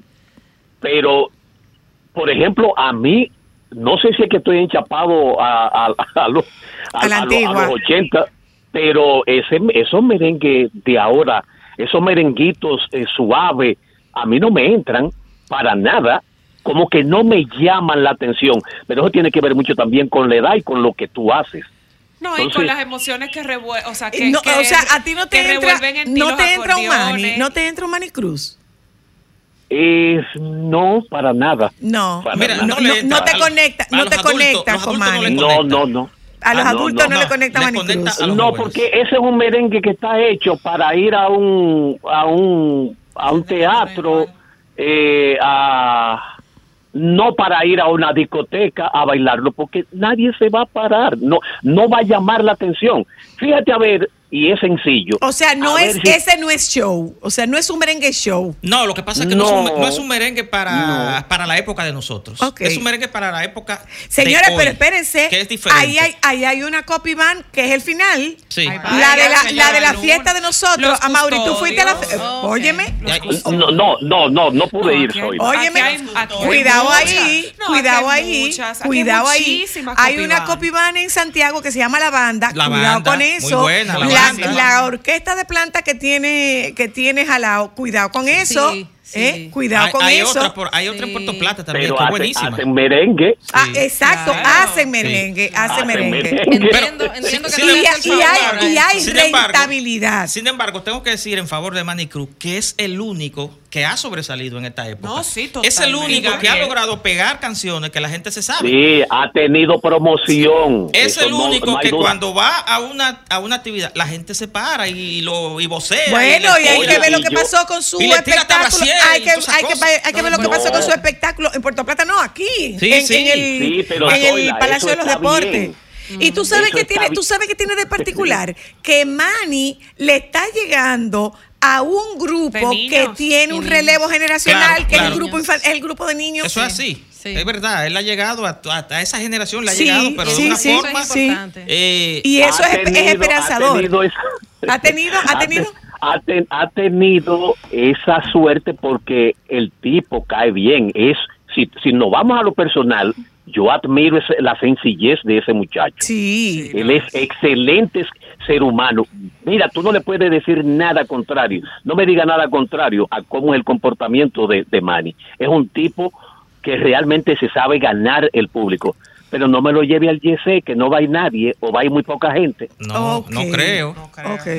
pero, por ejemplo, a mí, no sé si es que estoy enchapado a, a, a los, A la a los- a antigua. los 80, pero ese, esos merengues de ahora, esos merenguitos eh, suaves, a mí no me entran para nada, como que no me llaman la atención, pero eso tiene que ver mucho también con la edad y con lo que tú haces. No, y con las emociones que revuelven, o sea, que, No, que- o sea, a ti no te entra, en no te entra un acordeones. no te entra un Manny Cruz. Es no para nada. No, Para Mira, nada. no, te conecta, no te conecta con Manny. No, no, no. A los Ah, no, adultos no, no. le conecta Le Manny conecta No, porque ese es un merengue que está hecho para ir a un a un a un teatro eh, a no para ir a una discoteca a bailarlo porque nadie se va a parar, no no va a llamar la atención. Fíjate a ver y es sencillo. O sea, no A es, si- ese no es show. O sea, no es un merengue show. No, lo que pasa es que no, es, un, No. no es un merengue para, No. para la época de nosotros. Es un merengue para la época. Señores, de hoy, pero espérense. Que es diferente. Ahí hay, ahí hay una copy band que es el final. Sí. La de la, la de la fiesta de nosotros. A Mauri, tú fuiste a la. fe- Ok. Óyeme. No, no, no, no, no pude ir, soy. Óyeme, hay- cuidado ahí, cuidado ahí, cuidado ahí. Hay una copy band en Santiago que se llama La Banda. La cuidado Banda, con muy eso. buena, La la, orquesta de planta que tiene que tiene jalado, cuidado con eso. Sí. ¿eh? Cuidado hay, con hay eso. Otra por- hay otra en Puerto Plata también, Pero que es buenísima. hacen merengue. Ah, exacto, hacen merengue, hacen Hacen merengue. Entiendo, entiendo que Y, y hay, y hay Sin embargo, rentabilidad. Sin embargo, tengo que decir en favor de Manny Cruz que es el único que ha sobresalido en esta época. No, sí, Es el único que ha logrado pegar canciones que la gente se sabe. Sí, ha tenido promoción. Es Eso el único no que duda. cuando va a una, a una actividad, la gente se para y lo y vocea. Bueno, y hay que ver lo que yo- pasó con su espectáculo. Hay que, hay, que, cosas. hay que ver lo que No. pasó con su espectáculo en Puerto Plata, no, aquí, Sí, en, sí. en el, Sí, pero en el Palacio de los Deportes. bien. Y tú sabes Eso que tiene, bien. tú sabes que tiene de particular que Manny le está llegando a un grupo que tiene un relevo generacional, Claro, que es el grupo el grupo de niños. Eso es así. Sí. Es verdad, él ha llegado a, a- a esa generación, le ha Sí, llegado, pero sí, de una sí, forma. sí. importante. eh, Y eso Ha es, es esperanzador. Ha tenido, esa- ¿Ha tenido? ¿Ha [LAUGHS] tenido? ha ten- ha tenido esa suerte porque el tipo cae bien. Es si, si nos vamos a lo personal, yo admiro ese- la sencillez de ese muchacho. Sí. Él es excelente ser humano. Mira, tú no le puedes decir nada contrario. No me diga nada contrario a cómo es el comportamiento de, de Manny. Es un tipo que realmente se sabe ganar el público. Pero no me lo lleve al YC, que no va a ir nadie o va a ir muy poca gente. no, no creo.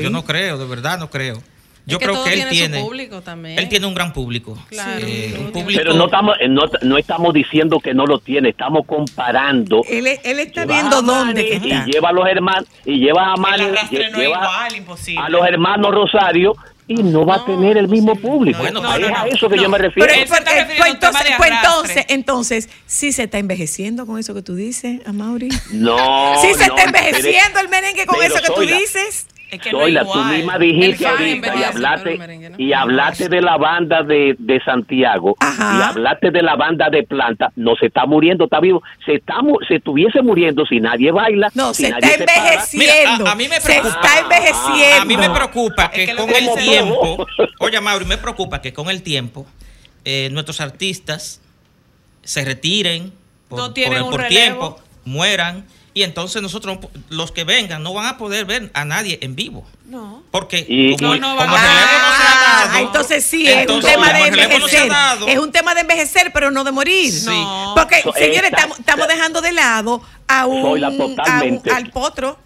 Yo no creo, de verdad no creo. Yo Es creo que él tiene su tiene. público también. Él tiene un gran público. Claro. Eh, un Sí. público. Pero no estamos, eh, no, no estamos diciendo que no lo tiene, estamos comparando. Él, él está Lleva viendo a dónde que Manny está. Y lleva a los hermanos, y lleva a no es lleva igual, imposible. a los hermanos Rosario y no va a tener el mismo público. Bueno, es no, a eso que no. yo me refiero. Pero, pues un tema entonces, pues entonces, entonces, sí se está envejeciendo con eso que tú dices, Amaury. no, sí se no, está envejeciendo el merengue con pero eso que tú dices. Es que no Zoila, es tú igual. misma dijiste ahorita y hablaste, no. y hablaste de la banda de, de Santiago Ajá. y hablaste de la banda de Planta. No se está muriendo, está vivo. Se está mu- se estuviese muriendo si nadie baila. No, si se nadie está envejeciendo. Mira, a- a mí me se preocupa. está envejeciendo. A mí me preocupa que, Es que con que el tiempo, oye Mauri, me preocupa que con el tiempo eh, nuestros artistas se retiren por, No tienen por- un por tiempo, mueran y entonces nosotros los que vengan no van a poder ver a nadie en vivo. No. Porque Y- como, No, el, no como van el a- relevo no se ha Ah, entonces sí, es un tema de el envejecer. dado, es un tema de envejecer, pero no de morir. Sí. No. Porque, So- señores, estamos, estamos dejando de lado a un, a un- totalmente. al potro,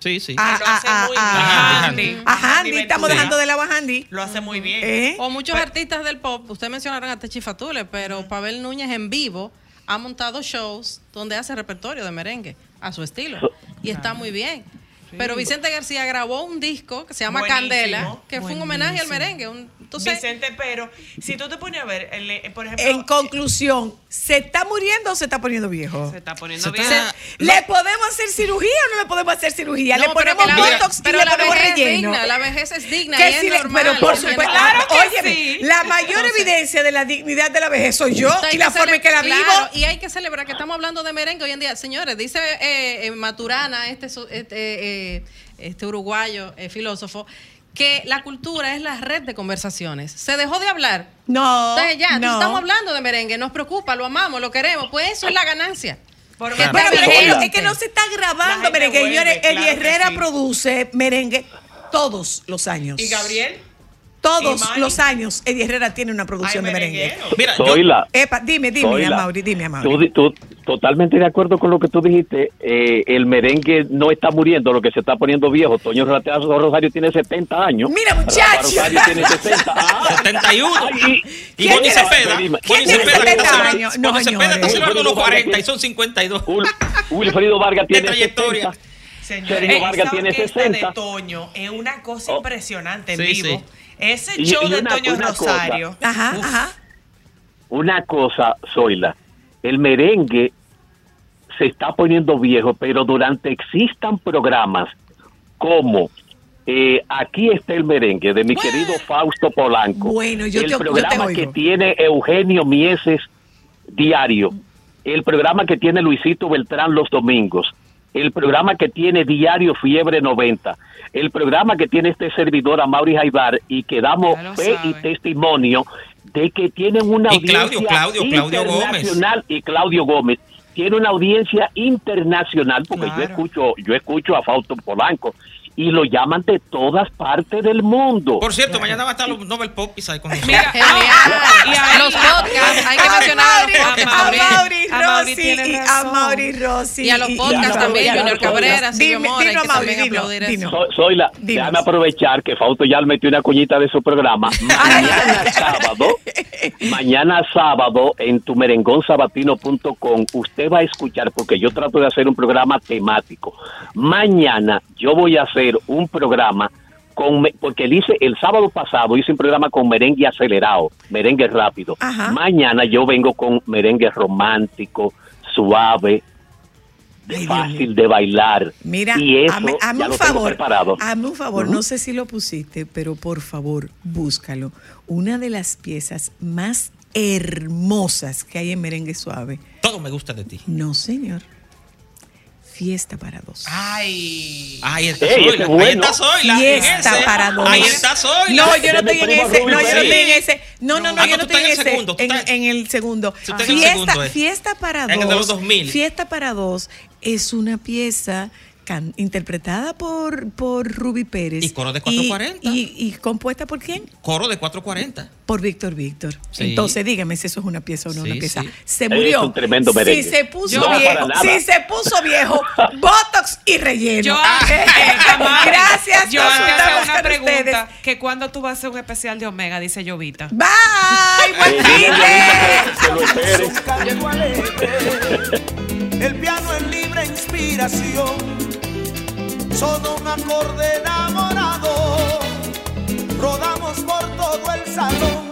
Sí, sí. a, Lo a, hace a, a- a- Handy. a Handy, estamos Sí. dejando de lado a Handy. Lo hace muy bien. ¿Eh? O muchos artistas del pop, ustedes mencionaron a Techi Fatule, pero Pavel Núñez en vivo ha montado shows donde hace repertorio de merengue a su estilo. Y está muy bien. Pero Vicente García grabó un disco que se llama Buenísimo. Candela, que fue un homenaje al merengue. Un- entonces, Vicente, pero si tú te pones a ver, el, eh, por ejemplo, En conclusión, ¿se está muriendo o se está poniendo viejo? Se está poniendo Se está- ¿Le podemos hacer cirugía o no le podemos hacer cirugía? le No, ponemos la- botox y pero le la ponemos es relleno. digna, la vejez es digna Que y es le- normal, pero por es supuesto. Claro que óyeme, sí. la mayor Entonces- evidencia de la dignidad de la vejez soy yo y la forma en que la vivo. claro, y hay que celebrar que estamos hablando de merengue hoy en día. Señores, dice eh, eh, Maturana, este, este, eh, este uruguayo eh, filósofo, que la cultura es la red de conversaciones. Se dejó de hablar. No, Entonces ya, no. estamos hablando de merengue, nos preocupa, lo amamos, lo queremos. Pues eso es la ganancia. Por- pero es que, no, vigente. es que no se está grabando merengue. Señores, claro que Herrera sí. produce merengue todos los años. ¿Y Gabriel? Todos los años Eddie Herrera tiene una producción de merengue. Mira, yo, Zoila, Epa, dime, dime, Zoila, Amaury, dime, Amaury. tú tú- totalmente de acuerdo con lo que tú dijiste. eh, el merengue no está muriendo, lo que se está poniendo viejo. Toño Rateazo Rosario tiene 70 años. Mira, Rafa muchacho. Rosario tiene 60. Ah, 71. ay, Y ¿Quién Bonnie Cepeda. ¿quién Bonnie tiene Cepeda 70 está años? celebrando- No, Bonnie Cepeda está celebrando los Wilfrido 40 y son 52. Ul- Wilfrido Vargas De tiene trayectoria. 60. Señores, Vargas tiene orquesta 60. de Toño es una cosa Oh. impresionante en Sí, vivo. Ese Y- show y de una- Toño una cosa. Rosario. Ajá, Uf. ajá. Una cosa, Zoila, el merengue se está poniendo viejo, pero durante existan programas como eh, Aquí está el merengue de mi querido Fausto Polanco. Bueno, yo el te- yo te programa que tiene Eugenio Mieses diario, el programa que tiene Luisito Beltrán los domingos, el programa que tiene Diario Fiebre 90, el programa que tiene este servidor a Mauri Jaibar y que damos fe y testimonio de que tienen una Y audiencia Claudio, Claudio, Claudio Gómez. internacional y Claudio Gómez tiene una audiencia internacional porque yo escucho yo escucho a Fausto Polanco y lo llaman de todas partes del mundo. Por cierto, mañana va a estar los Nobel Popis ahí con nosotros. Mira, Genial. y ahí- los podcasts, hay que mencionar a. Mauri A Mauri Rossi y a razón. Mauri Rossi Y a los podcasts también, Junior Cabrera, Silvio Dime, Mora, que Mauri, también aplaudir soy la, déjame aprovechar que Fausto ya metió una cuñita de su programa. [LAUGHS] Mañana sábado, mañana sábado en tu merengonsabatino.com usted va a escuchar, porque yo trato de hacer un programa temático. Mañana yo voy a hacer un programa con, porque él hice, el sábado pasado hice un programa con merengue acelerado, merengue rápido. Ajá. Mañana yo vengo con merengue romántico, suave, fácil de bailar. Mira, y eso hazme, hazme ya un lo tengo favor. preparado. Hazme un favor, Ujú. no sé si lo pusiste, pero por favor, búscalo. Una de las piezas más hermosas que hay en merengue suave. Todo me gusta de ti. No, señor. Fiesta para dos. Ay. Ahí está Ey, Zoila. bueno. Ahí está Zoila. Fiesta ese. para dos. Ahí está Zoila. No, yo no estoy en ese. No, yo no estoy en ese. No, no, no, Ah, yo no, estoy en ese. En, el Fiesta, segundo, eh. fiesta para dos. En el de los 2000. Fiesta para dos es una pieza can- interpretada por, por Ruby Pérez. Y coro de Y, 440. y, y compuesta por quién? Coro de 440. Por Víctor Víctor. Sí. Entonces, dígame si eso es una pieza o no Sí, una pieza. sí. Se Es murió. un tremendo merengue. Si se puso viejo, si se puso viejo, Botox y relleno. Yo, [LAUGHS] Amaury, Gracias. Yo hago una con pregunta. ustedes. Que cuando tú vas a hacer un especial de Omega, dice Llovita. Bye. Buen fin. El piano es libre inspiración. Solo un acorde enamorado. Rodamos por todo el salón.